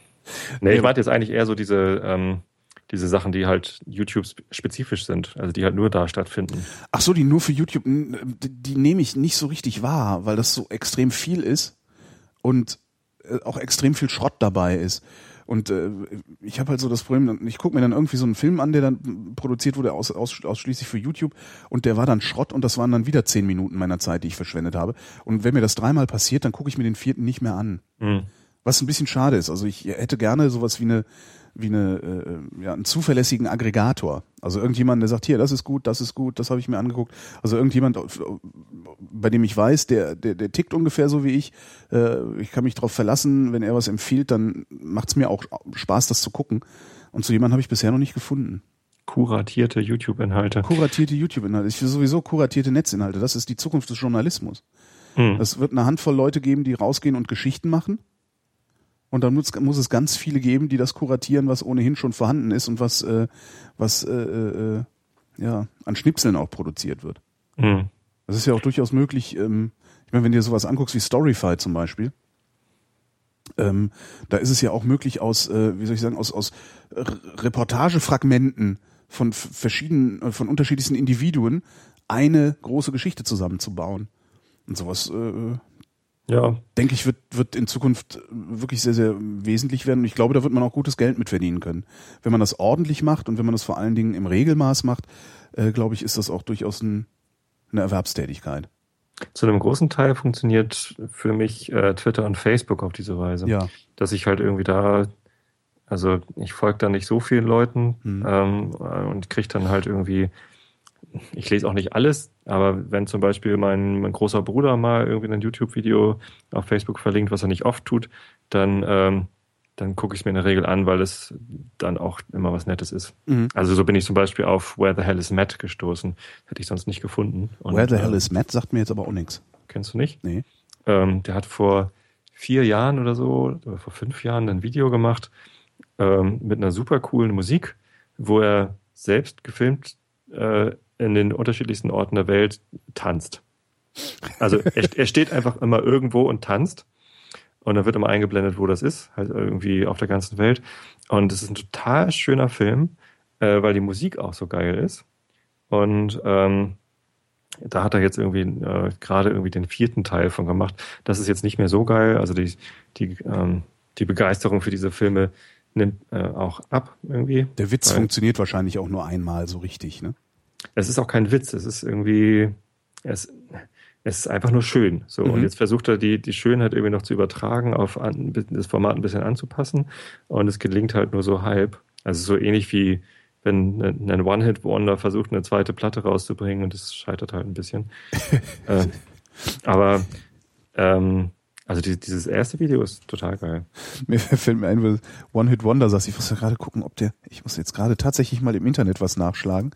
S3: Nee, ich meinte jetzt eigentlich eher so diese, ähm, diese Sachen, die halt YouTube-spezifisch sind, also die halt nur da stattfinden.
S2: Ach so, die nur für YouTube, die, die nehme ich nicht so richtig wahr, weil das so extrem viel ist und äh, auch extrem viel Schrott dabei ist. Und äh, ich habe halt so das Problem, ich gucke mir dann irgendwie so einen Film an, der dann produziert wurde aus, aus, ausschließlich für YouTube und der war dann Schrott und das waren dann wieder zehn Minuten meiner Zeit, die ich verschwendet habe. Und wenn mir das dreimal passiert, dann gucke ich mir den vierten nicht mehr an.
S3: Mhm.
S2: Was ein bisschen schade ist. Also ich hätte gerne sowas wie eine, wie eine, äh, ja, einen zuverlässigen Aggregator. Also irgendjemand, der sagt, hier, das ist gut, das ist gut, das habe ich mir angeguckt. Also irgendjemand, auf- bei dem ich weiß, der, der, der tickt ungefähr so wie ich. Äh, ich kann mich darauf verlassen, wenn er was empfiehlt, dann macht es mir auch Spaß, das zu gucken. Und so jemanden habe ich bisher noch nicht gefunden.
S3: Kuratierte YouTube-Inhalte.
S2: Kuratierte YouTube-Inhalte. Ich will sowieso kuratierte Netzinhalte. Das ist die Zukunft des Journalismus.
S3: Mhm.
S2: Es wird eine Handvoll Leute geben, die rausgehen und Geschichten machen. Und dann muss, muss es ganz viele geben, die das kuratieren, was ohnehin schon vorhanden ist und was, äh, was äh, äh, ja, an Schnipseln auch produziert wird.
S3: Mhm.
S2: Das ist ja auch durchaus möglich. Ähm, ich meine, wenn du dir sowas anguckst wie Storyfy zum Beispiel, ähm, da ist es ja auch möglich aus, äh, wie soll ich sagen, aus, aus Reportagefragmenten von verschiedenen, äh, von unterschiedlichsten Individuen eine große Geschichte zusammenzubauen. Und sowas, äh,
S3: Ja,
S2: denke ich, wird, wird in Zukunft wirklich sehr, sehr wesentlich werden. Und ich glaube, da wird man auch gutes Geld mit verdienen können. Wenn man das ordentlich macht und wenn man das vor allen Dingen im Regelmaß macht, äh, glaube ich, ist das auch durchaus ein, eine Erwerbstätigkeit.
S3: zu einem großen Teil funktioniert für mich äh, Twitter und Facebook auf diese Weise.
S2: Ja.
S3: Dass ich halt irgendwie da, also ich folge da nicht so vielen Leuten
S2: Mhm.
S3: ähm, äh, und kriege dann halt irgendwie, ich lese auch nicht alles, aber wenn zum Beispiel mein, mein großer Bruder mal irgendwie ein YouTube-Video auf Facebook verlinkt, was er nicht oft tut, dann, ähm, dann gucke ich es mir in der Regel an, weil es dann auch immer was Nettes ist.
S2: Mhm.
S3: Also so bin ich zum Beispiel auf Where the Hell is Matt gestoßen. Hätte ich sonst nicht gefunden. Und,
S2: Where the hell
S3: äh,
S2: is Matt sagt mir jetzt aber auch nichts.
S3: Kennst du nicht?
S2: Nee.
S3: Ähm, der hat vor vier Jahren oder so, oder vor fünf Jahren ein Video gemacht ähm, mit einer super coolen Musik, wo er selbst gefilmt äh, in den unterschiedlichsten Orten der Welt tanzt. Also er, er steht einfach immer irgendwo und tanzt. Und dann wird immer eingeblendet, wo das ist, halt irgendwie auf der ganzen Welt. Und es ist ein total schöner Film, äh, weil die Musik auch so geil ist. Und ähm, da hat er jetzt irgendwie äh, gerade irgendwie den vierten Teil von gemacht. Das ist jetzt nicht mehr so geil. Also die, die, ähm, die Begeisterung für diese Filme nimmt äh, auch ab irgendwie.
S2: Der Witz funktioniert wahrscheinlich auch nur einmal so richtig, ne?
S3: Es ist auch kein Witz, es ist irgendwie, es, es ist einfach nur schön. So,
S2: Mhm.
S3: und jetzt versucht er die, die Schönheit irgendwie noch zu übertragen, auf an, das Format ein bisschen anzupassen. Und es gelingt halt nur so halb. Also so ähnlich wie wenn ein One-Hit-Wonder versucht, eine zweite Platte rauszubringen und es scheitert halt ein bisschen. äh, aber ähm, also die, dieses erste Video ist total geil.
S2: Mir fällt mir ein, One Hit Wonder sagst, ich muss ja gerade gucken, ob der, ich muss jetzt gerade tatsächlich mal im Internet was nachschlagen,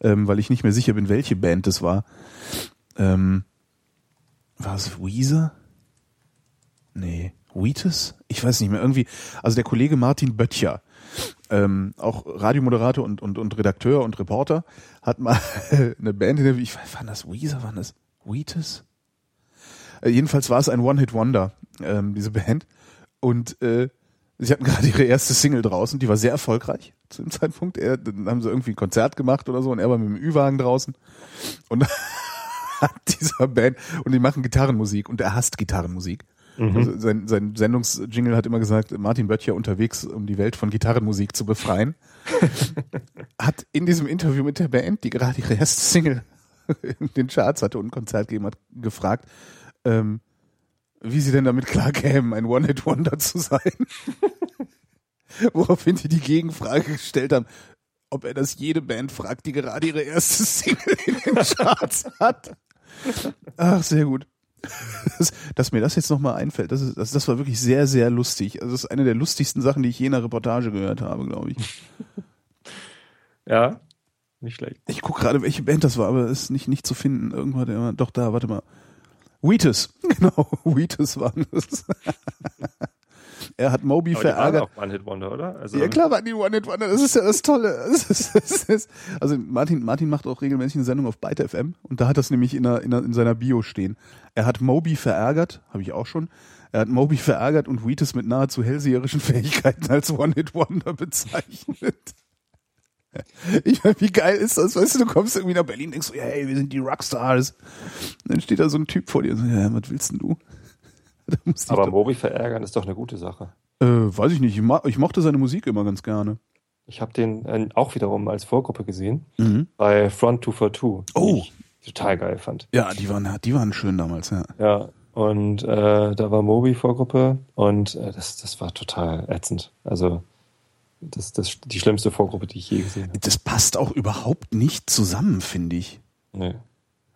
S2: ähm, weil ich nicht mehr sicher bin, welche Band das war. Ähm, war es Weezer? Nee, Wheatus? Ich weiß nicht mehr, irgendwie, also der Kollege Martin Böttcher, ähm, auch Radiomoderator und, und, und Redakteur und Reporter, hat mal eine Band, in der, ich waren das Weezer, waren das Wheatus? Äh, jedenfalls war es ein One-Hit-Wonder, ähm, diese Band. Und äh, sie hatten gerade ihre erste Single draußen, die war sehr erfolgreich zu dem Zeitpunkt. Er, dann haben sie irgendwie ein Konzert gemacht oder so und er war mit dem Ü-Wagen draußen. Und hat dieser Band und die machen Gitarrenmusik und er hasst Gitarrenmusik. Mhm. Also sein, sein Sendungsjingle hat immer gesagt, Martin Böttcher unterwegs, um die Welt von Gitarrenmusik zu befreien. hat in diesem Interview mit der Band, die gerade ihre erste Single in den Charts hatte und ein Konzert gegeben hat, gefragt, ähm, wie sie denn damit klarkämen, ein One-Hit-Wonder zu sein. Woraufhin sie die Gegenfrage gestellt haben, ob er das jede Band fragt, die gerade ihre erste Single in den Charts hat. Ach, sehr gut. Dass, dass mir das jetzt nochmal einfällt, das, ist, das, das war wirklich sehr, sehr lustig. Also das ist eine der lustigsten Sachen, die ich je in einer Reportage gehört habe, glaube ich.
S3: Ja, nicht schlecht.
S2: Ich gucke gerade, welche Band das war, aber es ist nicht, nicht zu finden. Irgendwann, der, doch da, warte mal. Wheatus, genau, Wheatus waren das. Er hat Moby Aber verärgert.
S3: Die waren auch One-Hit-Wonder, oder?
S2: Also ja, klar waren die One-Hit-Wonder. Das ist ja das Tolle. Das ist, das ist, also Martin, Martin macht auch regelmäßig eine Sendung auf Byte FM und da hat das nämlich in, der, in, der, in seiner Bio stehen. Er hat Moby verärgert, habe ich auch schon. Er hat Moby verärgert und Wheatus mit nahezu hellseherischen Fähigkeiten als One-Hit-Wonder bezeichnet. Ich meine, wie geil ist das? Weißt du, du kommst irgendwie nach Berlin, denkst so, hey, wir sind die Rockstars. Und dann steht da so ein Typ vor dir und so, ja, was willst denn du?
S3: Aber Moby verärgern ist doch eine gute Sache.
S2: Äh, weiß ich nicht. Ich, mo ich, mochte seine Musik immer ganz gerne.
S3: Ich habe den äh, auch wiederum als Vorgruppe gesehen mhm. bei Front 242.
S2: Oh.
S3: Total geil fand.
S2: Ja, die waren, die waren schön damals, ja.
S3: Ja, und äh, da war Moby Vorgruppe und äh, das, das war total ätzend. Also das ist die schlimmste Vorgruppe, die ich je gesehen habe.
S2: Das passt auch überhaupt nicht zusammen, finde ich.
S3: Nee.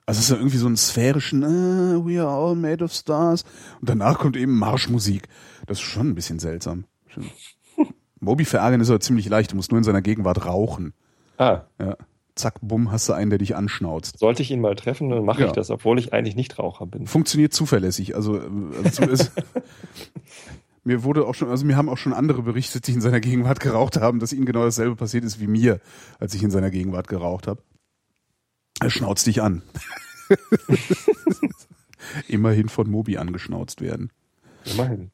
S2: Also es ist ja irgendwie so ein sphärischen uh, We are all made of stars und danach kommt eben Marschmusik. Das ist schon ein bisschen seltsam. Moby verärgern ist aber ziemlich leicht, du musst nur in seiner Gegenwart rauchen.
S3: Ah.
S2: Ja. Zack, bumm, hast du einen, der dich anschnauzt.
S3: Sollte ich ihn mal treffen, dann mache ja. ich das, obwohl ich eigentlich nicht Raucher bin.
S2: Funktioniert zuverlässig. Also, äh, also mir wurde auch schon, also mir haben auch schon andere berichtet, die in seiner Gegenwart geraucht haben, dass ihnen genau dasselbe passiert ist wie mir, als ich in seiner Gegenwart geraucht habe. Er schnauzt dich an. Immerhin von Mobi angeschnauzt werden.
S3: Immerhin.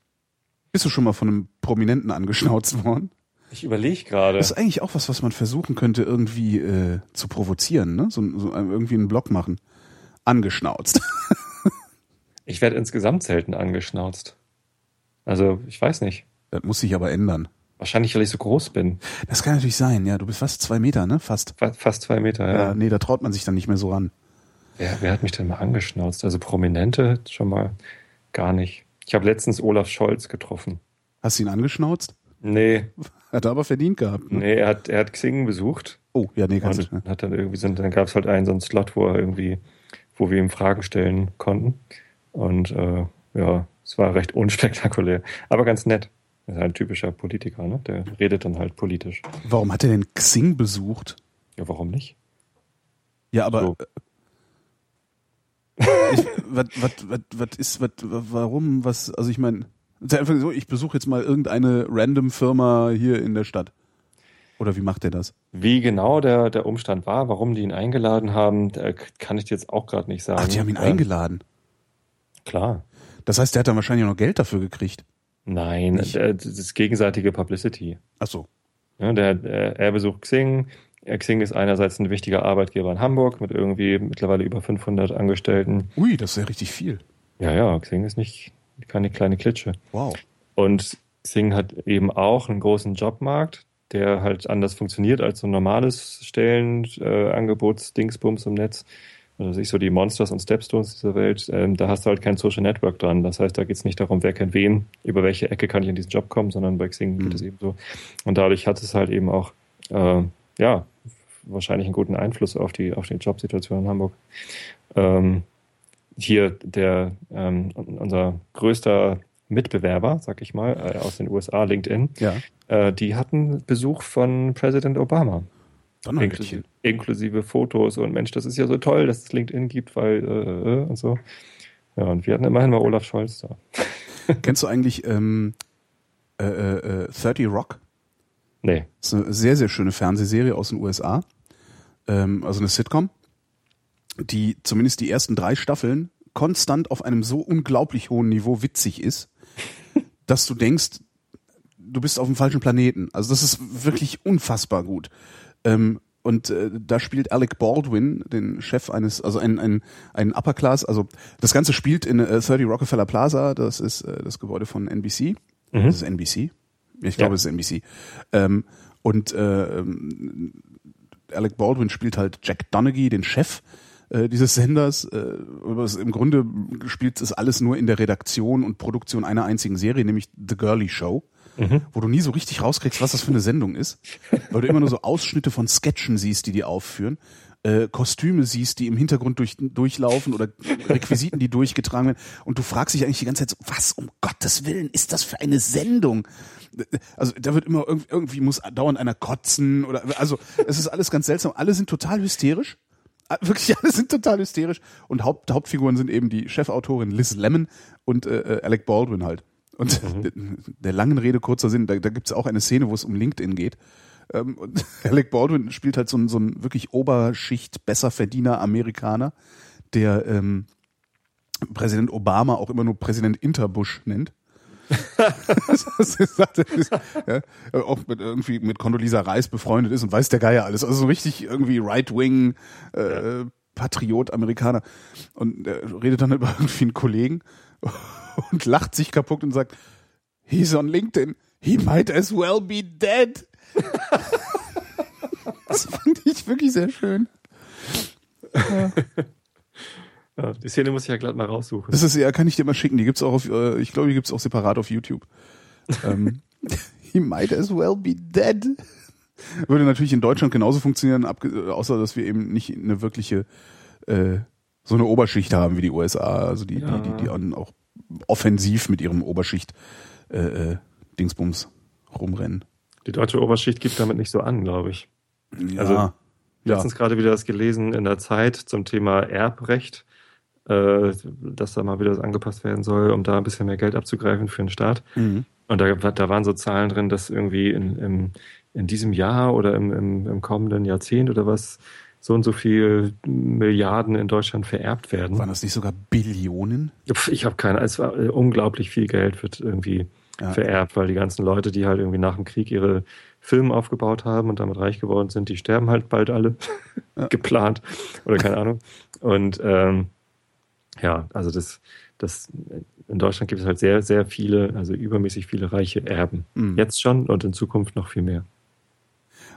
S2: Bist du schon mal von einem Prominenten angeschnauzt worden?
S3: Ich überlege gerade.
S2: Das ist eigentlich auch was, was man versuchen könnte, irgendwie äh, zu provozieren, ne? So, so irgendwie einen Blog machen. Angeschnauzt.
S3: ich werde insgesamt selten angeschnauzt. Also, ich weiß nicht.
S2: Das muss sich aber ändern.
S3: Wahrscheinlich, weil ich so groß bin.
S2: Das kann natürlich sein, ja. Du bist fast zwei Meter, ne? Fast.
S3: Fast zwei Meter, ja. ja
S2: nee, da traut man sich dann nicht mehr so ran.
S3: Wer, wer hat mich denn mal angeschnauzt? Also Prominente schon mal gar nicht. Ich habe letztens Olaf Scholz getroffen.
S2: Hast du ihn angeschnauzt?
S3: Nee.
S2: Hat er aber verdient gehabt.
S3: Ne? Nee, er hat, er hat Xing besucht.
S2: Oh, ja, nee, ganz
S3: und nicht. Hat dann irgendwie so, dann gab es halt einen so einen Slot, wo er irgendwie, wo wir ihm Fragen stellen konnten. Und äh, ja, es war recht unspektakulär, aber ganz nett. Er ist halt ein typischer Politiker, ne? Der redet dann halt politisch.
S2: Warum hat er denn Xing besucht?
S3: Ja, warum nicht?
S2: Ja, aber so. was, was, was, was ist, was, warum, was, also ich meine, einfach so, ich besuche jetzt mal irgendeine random Firma hier in der Stadt. Oder wie macht er das?
S3: Wie genau der, der Umstand war, warum die ihn eingeladen haben, kann ich dir jetzt auch gerade nicht sagen. Ach,
S2: die haben ihn ähm, eingeladen.
S3: Klar.
S2: Das heißt, der hat dann wahrscheinlich auch noch Geld dafür gekriegt.
S3: Nein, Nicht? das ist gegenseitige Publicity.
S2: Ach so.
S3: Ja, der, er besucht Xing. Xing ist einerseits ein wichtiger Arbeitgeber in Hamburg mit irgendwie mittlerweile über 500 Angestellten.
S2: Ui, das ist ja richtig viel.
S3: Ja, ja, Xing ist nicht keine kleine Klitsche.
S2: Wow.
S3: Und Xing hat eben auch einen großen Jobmarkt, der halt anders funktioniert als so ein normales Stellenangebotsdingsbums äh, im Netz sich so die Monsters und Stepstones dieser Welt, ähm, da hast du halt kein Social Network dran. Das heißt, da geht es nicht darum, wer kennt wen, über welche Ecke kann ich in diesen Job kommen, sondern bei Xing mhm. geht es eben so. Und dadurch hat es halt eben auch, äh, ja, wahrscheinlich einen guten Einfluss auf die, auf die Jobsituation in Hamburg. Ähm, hier der, ähm, unser größter Mitbewerber, sag ich mal, äh, aus den USA, LinkedIn,
S2: ja.
S3: äh, die hatten Besuch von Präsident Obama. Inklusive, inklusive, Fotos und Mensch, das ist ja so toll, dass es LinkedIn gibt, weil äh, äh, und so. Ja, und wir hatten immerhin mal Olaf Scholz da.
S2: Kennst du eigentlich ähm, äh, äh, 30 äh, Rock?
S3: Nee.
S2: Das ist eine sehr, sehr schöne Fernsehserie aus den USA. Ähm, also eine Sitcom, die zumindest die ersten drei Staffeln konstant auf einem so unglaublich hohen Niveau witzig ist, dass du denkst, du bist auf dem falschen Planeten. Also das ist wirklich unfassbar gut. Ähm, und äh, da spielt Alec Baldwin, den Chef eines, also ein, ein, ein Upper Class, also das Ganze spielt in äh, 30 Rockefeller Plaza, das ist äh, das Gebäude von NBC. Mhm. Das ist NBC? Ich glaube, ja. es ist NBC. Ähm, und äh, ähm, Alec Baldwin spielt halt Jack Donaghy, den Chef äh, dieses Senders. Äh, Im Grunde spielt es alles nur in der Redaktion und Produktion einer einzigen Serie, nämlich The Girly Show mhm. wo du nie so richtig rauskriegst, was das für eine Sendung ist, weil du immer nur so Ausschnitte von Sketchen siehst, die die aufführen, äh, Kostüme siehst, die im Hintergrund durch, durchlaufen oder Requisiten, die durchgetragen werden und du fragst dich eigentlich die ganze Zeit, so, was um Gottes Willen ist das für eine Sendung? Also da wird immer irgendwie, irgendwie muss dauernd einer kotzen oder also es ist alles ganz seltsam. Alle sind total hysterisch. Wirklich alle sind total hysterisch und Haupt, Hauptfiguren sind eben die Chefautorin Liz Lemon und äh, äh Alec Baldwin halt. Und mhm. der langen Rede kurzer Sinn, da, da gibt es auch eine Szene, wo es um LinkedIn geht. Ähm, und Alec Baldwin spielt halt so ein, so ein wirklich Oberschicht, Besserverdiener Amerikaner, der ähm, Präsident Obama auch immer nur Präsident Interbush nennt. ja, auch mit irgendwie mit Condoleezza Reis befreundet ist und weiß der Geier alles. Also so richtig irgendwie Right-Wing äh, Patriot Amerikaner. Und er redet dann über irgendwie einen Kollegen und lacht sich kaputt und sagt, he's on LinkedIn. He might as well be dead. das fand ich wirklich sehr schön.
S3: Ja. Ja, die Szene muss ich ja glatt mal raussuchen.
S2: Das ist ja, kann ich dir mal schicken. Die gibt's auch auf, äh, ich glaube, die gibt's auch separat auf YouTube. ähm, he might as well be dead. Würde natürlich in Deutschland genauso funktionieren, außer dass wir eben nicht eine wirkliche äh, so eine Oberschicht haben wie die USA, also die, ja. die, die, die auch offensiv mit ihrem Oberschicht äh, äh, Dingsbums rumrennen.
S3: Die deutsche Oberschicht gibt damit nicht so an, glaube ich. Ja. Also letztens ja. gerade wieder das gelesen in der Zeit zum Thema Erbrecht, äh, dass da mal wieder angepasst werden soll, um da ein bisschen mehr Geld abzugreifen für den Staat. Mhm. Und da, da waren so Zahlen drin, dass irgendwie in, in, in diesem Jahr oder im, im, im kommenden Jahrzehnt oder was so und so viel Milliarden in Deutschland vererbt werden.
S2: Waren das nicht sogar Billionen?
S3: Ich habe keine. Es war äh, unglaublich viel Geld wird irgendwie ja. vererbt, weil die ganzen Leute, die halt irgendwie nach dem Krieg ihre Filme aufgebaut haben und damit reich geworden sind, die sterben halt bald alle ja. geplant oder keine Ahnung. Und ähm, ja, also das, das in Deutschland gibt es halt sehr, sehr viele, also übermäßig viele reiche Erben. Mhm. Jetzt schon und in Zukunft noch viel mehr.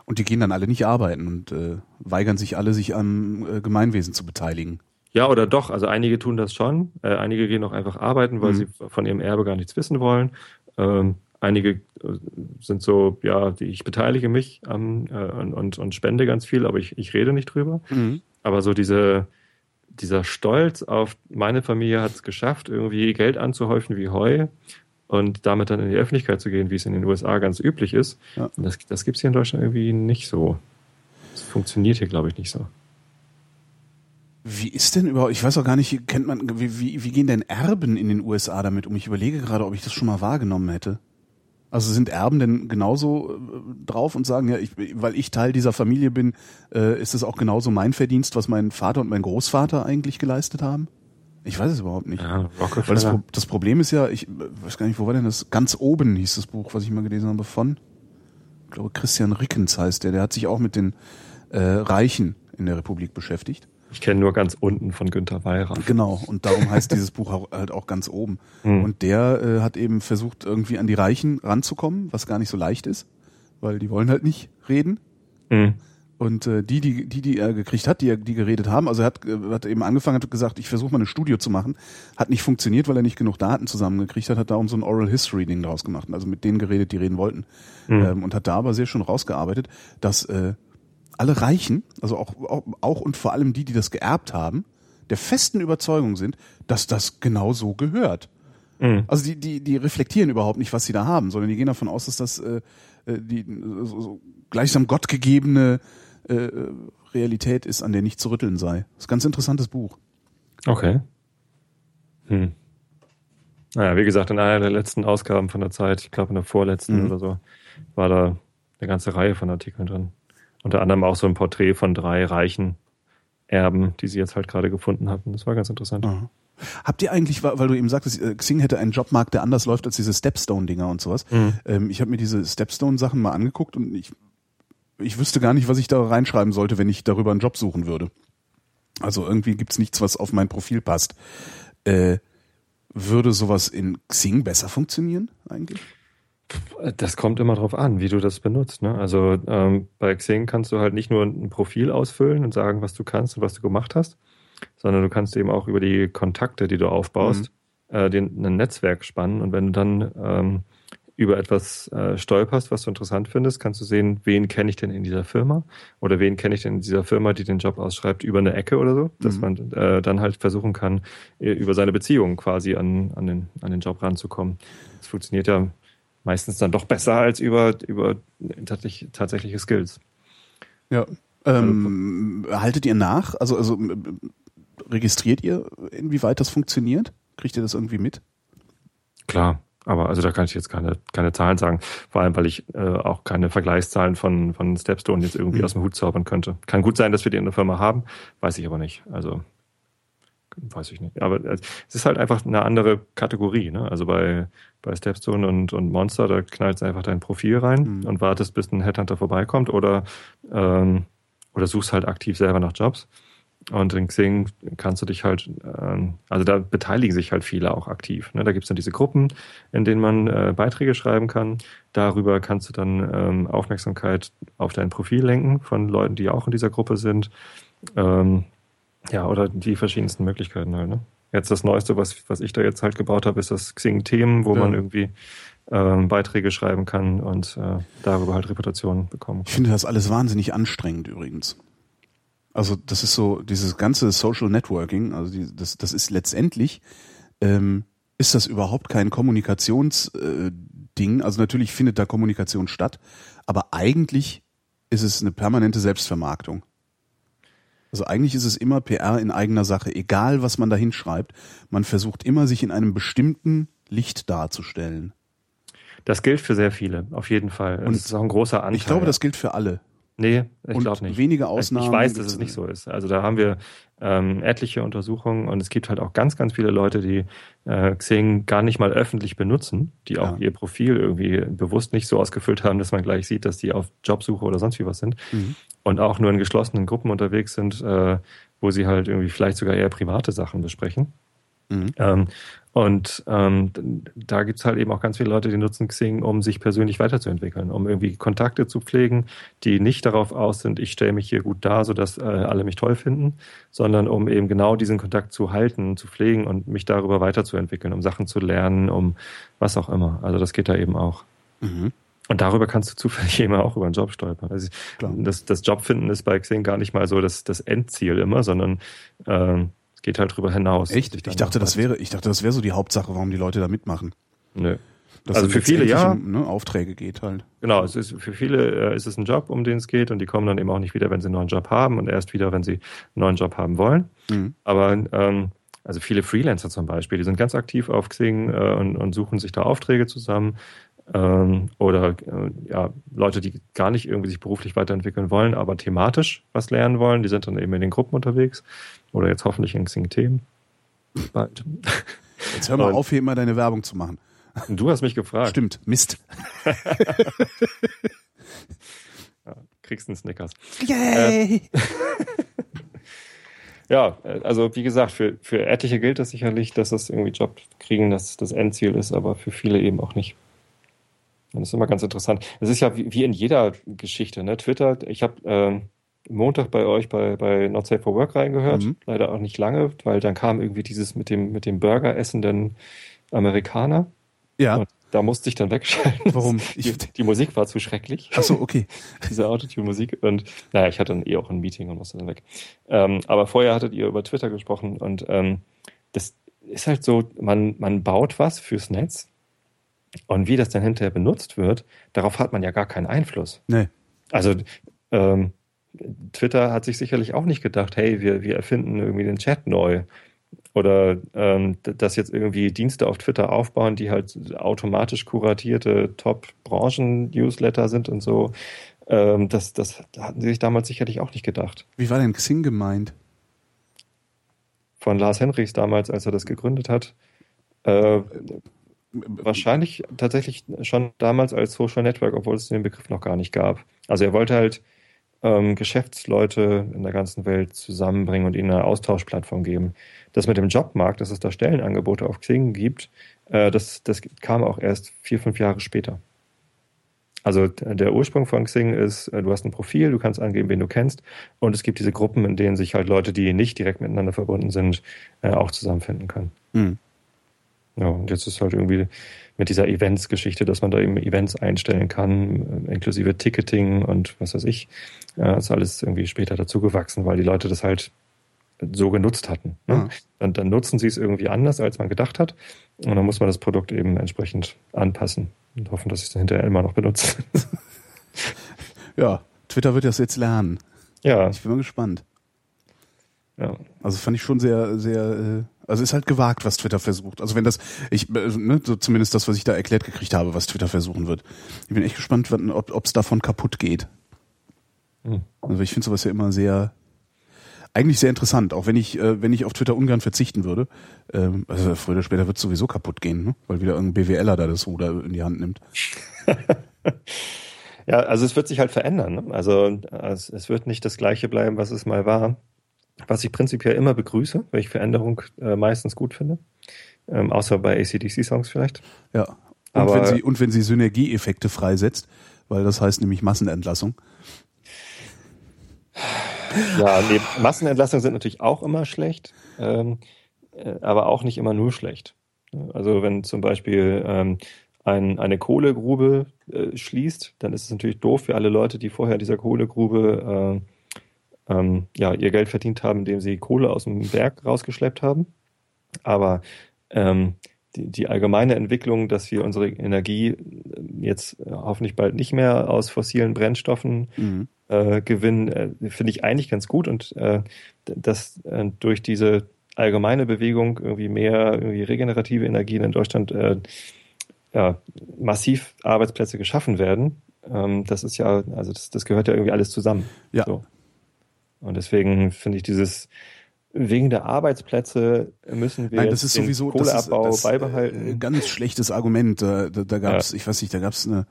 S2: Und die gehen dann alle nicht arbeiten und äh, weigern sich alle, sich am äh, Gemeinwesen zu beteiligen.
S3: Ja, oder doch. Also einige tun das schon. Äh, einige gehen auch einfach arbeiten, weil mhm. sie von ihrem Erbe gar nichts wissen wollen. Ähm, einige äh, sind so, ja, ich beteilige mich ähm, äh, und, und, und, spende ganz viel, aber ich, ich rede nicht drüber. Mhm. Aber so diese, dieser Stolz auf meine Familie hat es geschafft, irgendwie Geld anzuhäufen wie Heu und damit dann in die Öffentlichkeit zu gehen, wie es in den USA ganz üblich ist, ja. das, das gibt es hier in Deutschland irgendwie nicht so. Das funktioniert hier, glaube ich, nicht so.
S2: Wie ist denn überhaupt, ich weiß auch gar nicht, kennt man, wie, wie, wie gehen denn Erben in den USA damit um? Ich überlege gerade, ob ich das schon mal wahrgenommen hätte. Also sind Erben denn genauso äh, drauf und sagen, ja, ich, weil ich Teil dieser Familie bin, äh, ist es auch genauso mein Verdienst, was mein Vater und mein Großvater eigentlich geleistet haben? Ich weiß es überhaupt nicht. Ja, Weil das, das, Problem ist ja, ich weiß gar nicht, wo war denn das? Ganz oben hieß das Buch, was ich mal gelesen habe von, ich glaube Christian Rickens heißt der. Der hat sich auch mit den äh, Reichen in der Republik beschäftigt.
S3: Ich kenne nur ganz unten von Günter Weyrath.
S2: Genau, und darum heißt dieses Buch halt auch ganz oben. Mhm. Und der äh, hat eben versucht, irgendwie an die Reichen ranzukommen, was gar nicht so leicht ist, weil die wollen halt nicht reden. Mhm. Und äh, die, die, die, die er gekriegt hat, die, die geredet haben, also er hat, äh, hat eben angefangen, hat gesagt, ich versuche mal ein Studio zu machen. Hat nicht funktioniert, weil er nicht genug Daten zusammengekriegt hat, hat darum so ein Oral History Ding draus gemacht. Also mit denen geredet, die reden wollten. Mhm. Ähm, und hat da aber sehr schön rausgearbeitet, dass äh, alle Reichen, also auch, auch, auch und vor allem die, die das geerbt haben, der festen Überzeugung sind, dass das genau so gehört. Mhm. Also die, die, die reflektieren überhaupt nicht, was sie da haben, sondern die gehen davon aus, dass das äh, äh die so, so gleichsam gottgegebene äh, Realität ist, an der nicht zu rütteln sei. Das ist ein ganz interessantes Buch.
S3: Okay. Hm. Naja, wie gesagt, in einer der letzten Ausgaben von der Zeit, ich glaube in der vorletzten mhm. oder so, war da eine ganze Reihe von Artikeln drin. Unter anderem auch so ein Porträt von drei reichen Erben, die sie jetzt halt gerade gefunden hatten. Das war ganz interessant.
S2: Aha. Habt ihr eigentlich, weil du eben sagtest, äh, Xing hätte einen Jobmarkt, der anders läuft als diese Stepstone-Dinger und sowas. Mhm. Ähm, ich habe mir diese Stepstone-Sachen mal angeguckt und ich ich wüsste gar nicht, was ich da reinschreiben sollte, wenn ich darüber einen Job suchen würde. Also irgendwie gibt's nichts, was auf mein Profil passt. Äh, würde sowas in Xing besser funktionieren eigentlich?
S3: Das kommt immer drauf an, wie du das benutzt. Ne? Also ähm, bei Xing kannst du halt nicht nur ein Profil ausfüllen und sagen, was du kannst und was du gemacht hast, sondern du kannst eben auch über die Kontakte, die du aufbaust, mhm. äh, den, ein Netzwerk spannen. Und wenn du dann ähm, über etwas äh, stolperst, was du interessant findest, kannst du sehen, wen kenne ich denn in dieser Firma oder wen kenne ich denn in dieser Firma, die den Job ausschreibt, über eine Ecke oder so, dass mhm. man äh, dann halt versuchen kann, äh, über seine Beziehung quasi an, an, den, an den Job ranzukommen. Das funktioniert ja meistens dann doch besser als über, über tatsächlich, tatsächliche Skills.
S2: Ja. Ähm, also, haltet ihr nach? Also, also registriert ihr, inwieweit das funktioniert? Kriegt ihr das irgendwie mit?
S3: Klar, aber also da kann ich jetzt keine, keine Zahlen sagen. Vor allem, weil ich äh, auch keine Vergleichszahlen von, von Stepstone jetzt irgendwie mhm. aus dem Hut zaubern könnte. Kann gut sein, dass wir die in der Firma haben, weiß ich aber nicht. Also weiß ich nicht. Aber es ist halt einfach eine andere Kategorie. Ne? Also bei, bei Stepstone und, und Monster, da knallst einfach dein Profil rein mhm. und wartest, bis ein Headhunter vorbeikommt oder, ähm, oder suchst halt aktiv selber nach Jobs. Und in Xing kannst du dich halt, ähm, also da beteiligen sich halt viele auch aktiv. Ne? Da gibt es dann diese Gruppen, in denen man äh, Beiträge schreiben kann. Darüber kannst du dann ähm, Aufmerksamkeit auf dein Profil lenken von Leuten, die auch in dieser Gruppe sind. Ähm, ja, oder die verschiedensten Möglichkeiten halt. Ne? Jetzt das Neueste, was, was ich da jetzt halt gebaut habe, ist das Xing-Themen, wo ja. man irgendwie ähm, Beiträge schreiben kann und äh, darüber halt Reputationen bekommen kann.
S2: Ich finde das alles wahnsinnig anstrengend übrigens. Also das ist so, dieses ganze Social Networking, also die, das, das ist letztendlich, ähm, ist das überhaupt kein Kommunikationsding. Äh, also natürlich findet da Kommunikation statt, aber eigentlich ist es eine permanente Selbstvermarktung. Also eigentlich ist es immer PR in eigener Sache, egal was man da hinschreibt. Man versucht immer, sich in einem bestimmten Licht darzustellen.
S3: Das gilt für sehr viele, auf jeden Fall.
S2: Und das ist auch ein großer Anteil. Ich glaube, das gilt für alle.
S3: Nee, ich glaube nicht.
S2: Wenige Ausnahmen.
S3: Ich weiß, dass es nicht so ist. Also da haben wir ähm, etliche Untersuchungen und es gibt halt auch ganz, ganz viele Leute, die äh, Xing gar nicht mal öffentlich benutzen, die auch ja. ihr Profil irgendwie bewusst nicht so ausgefüllt haben, dass man gleich sieht, dass die auf Jobsuche oder sonst wie was sind. Mhm. Und auch nur in geschlossenen Gruppen unterwegs sind, äh, wo sie halt irgendwie vielleicht sogar eher private Sachen besprechen. Mhm. Ähm, und ähm, da gibt's halt eben auch ganz viele Leute, die nutzen Xing, um sich persönlich weiterzuentwickeln, um irgendwie Kontakte zu pflegen, die nicht darauf aus sind, ich stelle mich hier gut dar, sodass äh, alle mich toll finden, sondern um eben genau diesen Kontakt zu halten, zu pflegen und mich darüber weiterzuentwickeln, um Sachen zu lernen, um was auch immer. Also das geht da eben auch. Mhm. Und darüber kannst du zufällig immer auch über einen Job stolpern. Also das, das Jobfinden ist bei Xing gar nicht mal so das, das Endziel immer, sondern ähm, es geht halt drüber hinaus.
S2: Echt? Ich dachte, das wäre, ich dachte, das wäre so die Hauptsache, warum die Leute da mitmachen.
S3: Nö.
S2: Dass also für viele ja. Um, ne, Aufträge geht halt.
S3: Genau, es ist für viele äh, ist es ein Job, um den es geht, und die kommen dann eben auch nicht wieder, wenn sie einen neuen Job haben und erst wieder, wenn sie einen neuen Job haben wollen. Mhm. Aber ähm, also viele Freelancer zum Beispiel, die sind ganz aktiv auf Xing äh, und, und suchen sich da Aufträge zusammen. Ähm, oder äh, ja, Leute, die gar nicht irgendwie sich beruflich weiterentwickeln wollen, aber thematisch was lernen wollen, die sind dann eben in den Gruppen unterwegs. Oder jetzt hoffentlich in Xing-Themen.
S2: Bald. Jetzt hör mal auf, hier immer deine Werbung zu machen.
S3: Du hast mich gefragt.
S2: Stimmt, Mist.
S3: ja, kriegst einen Snickers.
S2: Yay!
S3: Äh, ja, also wie gesagt, für, für etliche gilt das sicherlich, dass das irgendwie Job kriegen, dass das Endziel ist, aber für viele eben auch nicht. Das ist immer ganz interessant. Es ist ja wie, wie in jeder Geschichte. Ne? Twitter, ich habe äh, Montag bei euch bei, bei Not Safe for Work reingehört. Mhm. Leider auch nicht lange, weil dann kam irgendwie dieses mit dem, mit dem Burger essenden Amerikaner.
S2: Ja. Und
S3: da musste ich dann wegschalten.
S2: Warum?
S3: Die, die Musik war zu schrecklich.
S2: Ach so, okay.
S3: Diese Autotune-Musik. Und naja, ich hatte dann eh auch ein Meeting und musste dann weg. Ähm, aber vorher hattet ihr über Twitter gesprochen und ähm, das ist halt so, man, man baut was fürs Netz und wie das dann hinterher benutzt wird, darauf hat man ja gar keinen Einfluss.
S2: Nee.
S3: Also ähm, Twitter hat sich sicherlich auch nicht gedacht, hey, wir, wir erfinden irgendwie den Chat neu. Oder ähm, dass jetzt irgendwie Dienste auf Twitter aufbauen, die halt automatisch kuratierte Top-Branchen-Newsletter sind und so. Ähm, das, das hatten sie sich damals sicherlich auch nicht gedacht.
S2: Wie war denn Xing gemeint?
S3: Von Lars Henrichs damals, als er das gegründet hat. Äh, Wahrscheinlich tatsächlich schon damals als Social Network, obwohl es den Begriff noch gar nicht gab. Also er wollte halt ähm, Geschäftsleute in der ganzen Welt zusammenbringen und ihnen eine Austauschplattform geben. Das mit dem Jobmarkt, dass es da Stellenangebote auf Xing gibt, äh, das, das kam auch erst vier, fünf Jahre später. Also der Ursprung von Xing ist, äh, du hast ein Profil, du kannst angeben, wen du kennst, und es gibt diese Gruppen, in denen sich halt Leute, die nicht direkt miteinander verbunden sind, äh, auch zusammenfinden können. Mhm. Ja, und jetzt ist halt irgendwie mit dieser Events-Geschichte, dass man da eben Events einstellen kann, äh, inklusive Ticketing und was weiß ich, äh, ist alles irgendwie später dazu gewachsen, weil die Leute das halt so genutzt hatten. Ne? Ja. Dann, dann nutzen sie es irgendwie anders, als man gedacht hat. Und dann muss man das Produkt eben entsprechend anpassen und hoffen, dass ich es dann hinterher immer noch benutze.
S2: ja, Twitter wird das jetzt lernen.
S3: Ja.
S2: Ich bin mal gespannt.
S3: Ja.
S2: Also fand ich schon sehr, sehr, äh, also ist halt gewagt, was Twitter versucht. Also wenn das, ich, äh, ne, so zumindest das, was ich da erklärt gekriegt habe, was Twitter versuchen wird. Ich bin echt gespannt, ob es davon kaputt geht. Hm. Also ich finde sowas ja immer sehr, eigentlich sehr interessant, auch wenn ich, äh, wenn ich auf Twitter ungern verzichten würde. Ähm, also früher oder später wird es sowieso kaputt gehen, ne? weil wieder irgendein BWLer da das Ruder in die Hand nimmt.
S3: ja, also es wird sich halt verändern. Ne? Also es wird nicht das gleiche bleiben, was es mal war. Was ich prinzipiell immer begrüße, weil ich Veränderung äh, meistens gut finde. Ähm, außer bei ACDC-Songs vielleicht.
S2: Ja. Und, Aber, wenn sie, und wenn sie Synergieeffekte freisetzt, weil das heißt nämlich Massenentlassung.
S3: Ja, nee, Massenentlassungen sind natürlich auch immer schlecht, ähm, äh, aber auch nicht immer nur schlecht. Also wenn zum Beispiel ähm, ein, eine Kohlegrube äh, schließt, dann ist es natürlich doof für alle Leute, die vorher dieser Kohlegrube äh, ähm, ja, ihr Geld verdient haben, indem sie Kohle aus dem Berg rausgeschleppt haben. Aber ähm, die, die allgemeine Entwicklung, dass wir unsere Energie jetzt hoffentlich bald nicht mehr aus fossilen Brennstoffen mhm äh, gewinnen, äh, finde ich eigentlich ganz gut und äh, dass äh, durch diese allgemeine Bewegung irgendwie mehr irgendwie regenerative Energien in Deutschland äh, ja, massiv Arbeitsplätze geschaffen werden. Ähm, das ist ja, also das, das gehört ja irgendwie alles zusammen.
S2: Ja. So.
S3: Und deswegen finde ich dieses wegen der Arbeitsplätze müssen wir
S2: Nein, das ist sowieso,
S3: Kohleabbau
S2: das ist,
S3: das, beibehalten.
S2: Äh, ganz schlechtes Argument. Da, da, da gab es, ja. ich weiß nicht, da gab es eine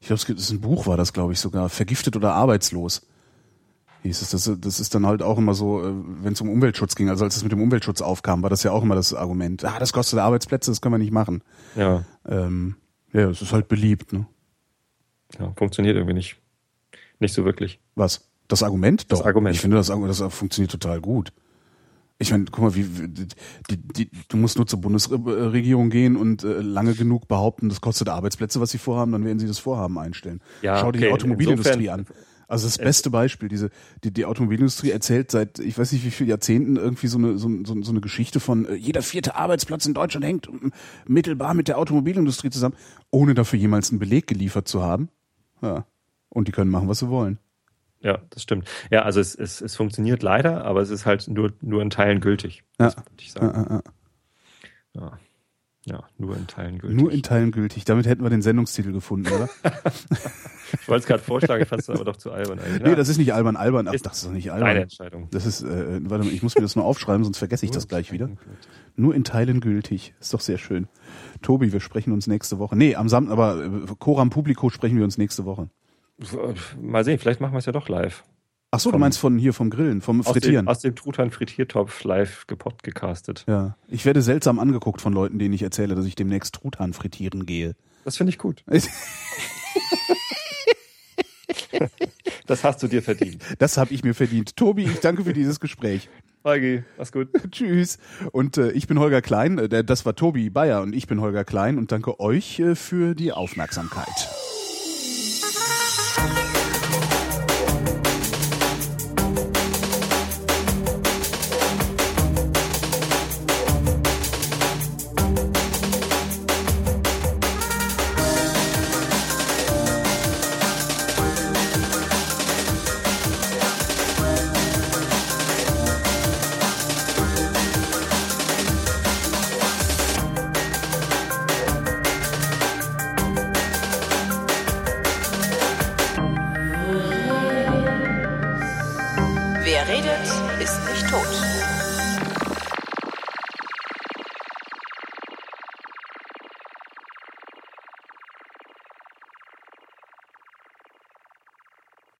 S2: ich glaube, es ist ein Buch, war das, glaube ich, sogar, Vergiftet oder arbeitslos. Hieß es, das, das ist dann halt auch immer so, äh, wenn es um Umweltschutz ging, also als es mit dem Umweltschutz aufkam, war das ja auch immer das Argument. Ah, das kostet Arbeitsplätze, das können wir nicht machen.
S3: Ja.
S2: Ähm, ja, es ist halt beliebt, ne?
S3: Ja, funktioniert irgendwie nicht. Nicht so wirklich.
S2: Was? Das Argument?
S3: Doch. Das Argument.
S2: Ich finde, das, das funktioniert total gut. Ich meine, guck mal, wie die, die, du musst nur zur Bundesregierung gehen und äh, lange genug behaupten, das kostet Arbeitsplätze, was sie vorhaben, dann werden sie das Vorhaben einstellen.
S3: Ja,
S2: Schau dir
S3: okay.
S2: die Automobilindustrie Insofern, an. Also das beste Beispiel, diese die, die Automobilindustrie erzählt seit ich weiß nicht wie viele Jahrzehnten irgendwie so eine so, so, so eine Geschichte von äh, jeder vierte Arbeitsplatz in Deutschland hängt mittelbar mit der Automobilindustrie zusammen, ohne dafür jemals einen Beleg geliefert zu haben. Ja. Und die können machen, was sie wollen.
S3: Ja, das stimmt. Ja, also es, es, es funktioniert leider, aber es ist halt nur, nur in Teilen gültig.
S2: Ja. Ich sagen. Ja, ja,
S3: ja. nur in Teilen gültig.
S2: Nur in Teilen gültig. Damit hätten wir den Sendungstitel gefunden, oder?
S3: ich wollte es gerade vorschlagen, ich fand es aber doch zu albern eigentlich.
S2: Nee, das ist nicht albern, albern. Ach, das ist doch nicht albern.
S3: Deine Entscheidung.
S2: Das ist, äh, warte mal, ich muss mir das nur aufschreiben, sonst vergesse ich das gleich wieder. Nur in Teilen gültig. Ist doch sehr schön. Tobi, wir sprechen uns nächste Woche. Nee, am Samstag, aber äh, Coram Publico sprechen wir uns nächste Woche.
S3: Mal sehen, vielleicht machen wir es ja doch live.
S2: Ach so, vom, du meinst von hier vom Grillen, vom Frittieren.
S3: Aus dem, dem Truthahn Frittiertopf live gepodcastet.
S2: Ja, ich werde seltsam angeguckt von Leuten, denen ich erzähle, dass ich demnächst Truthahn frittieren gehe.
S3: Das finde ich gut. das hast du dir verdient.
S2: Das habe ich mir verdient. Tobi, ich danke für dieses Gespräch.
S3: Holgi, mach's gut.
S2: Tschüss. Und äh, ich bin Holger Klein, äh, das war Tobi Bayer und ich bin Holger Klein und danke euch äh, für die Aufmerksamkeit.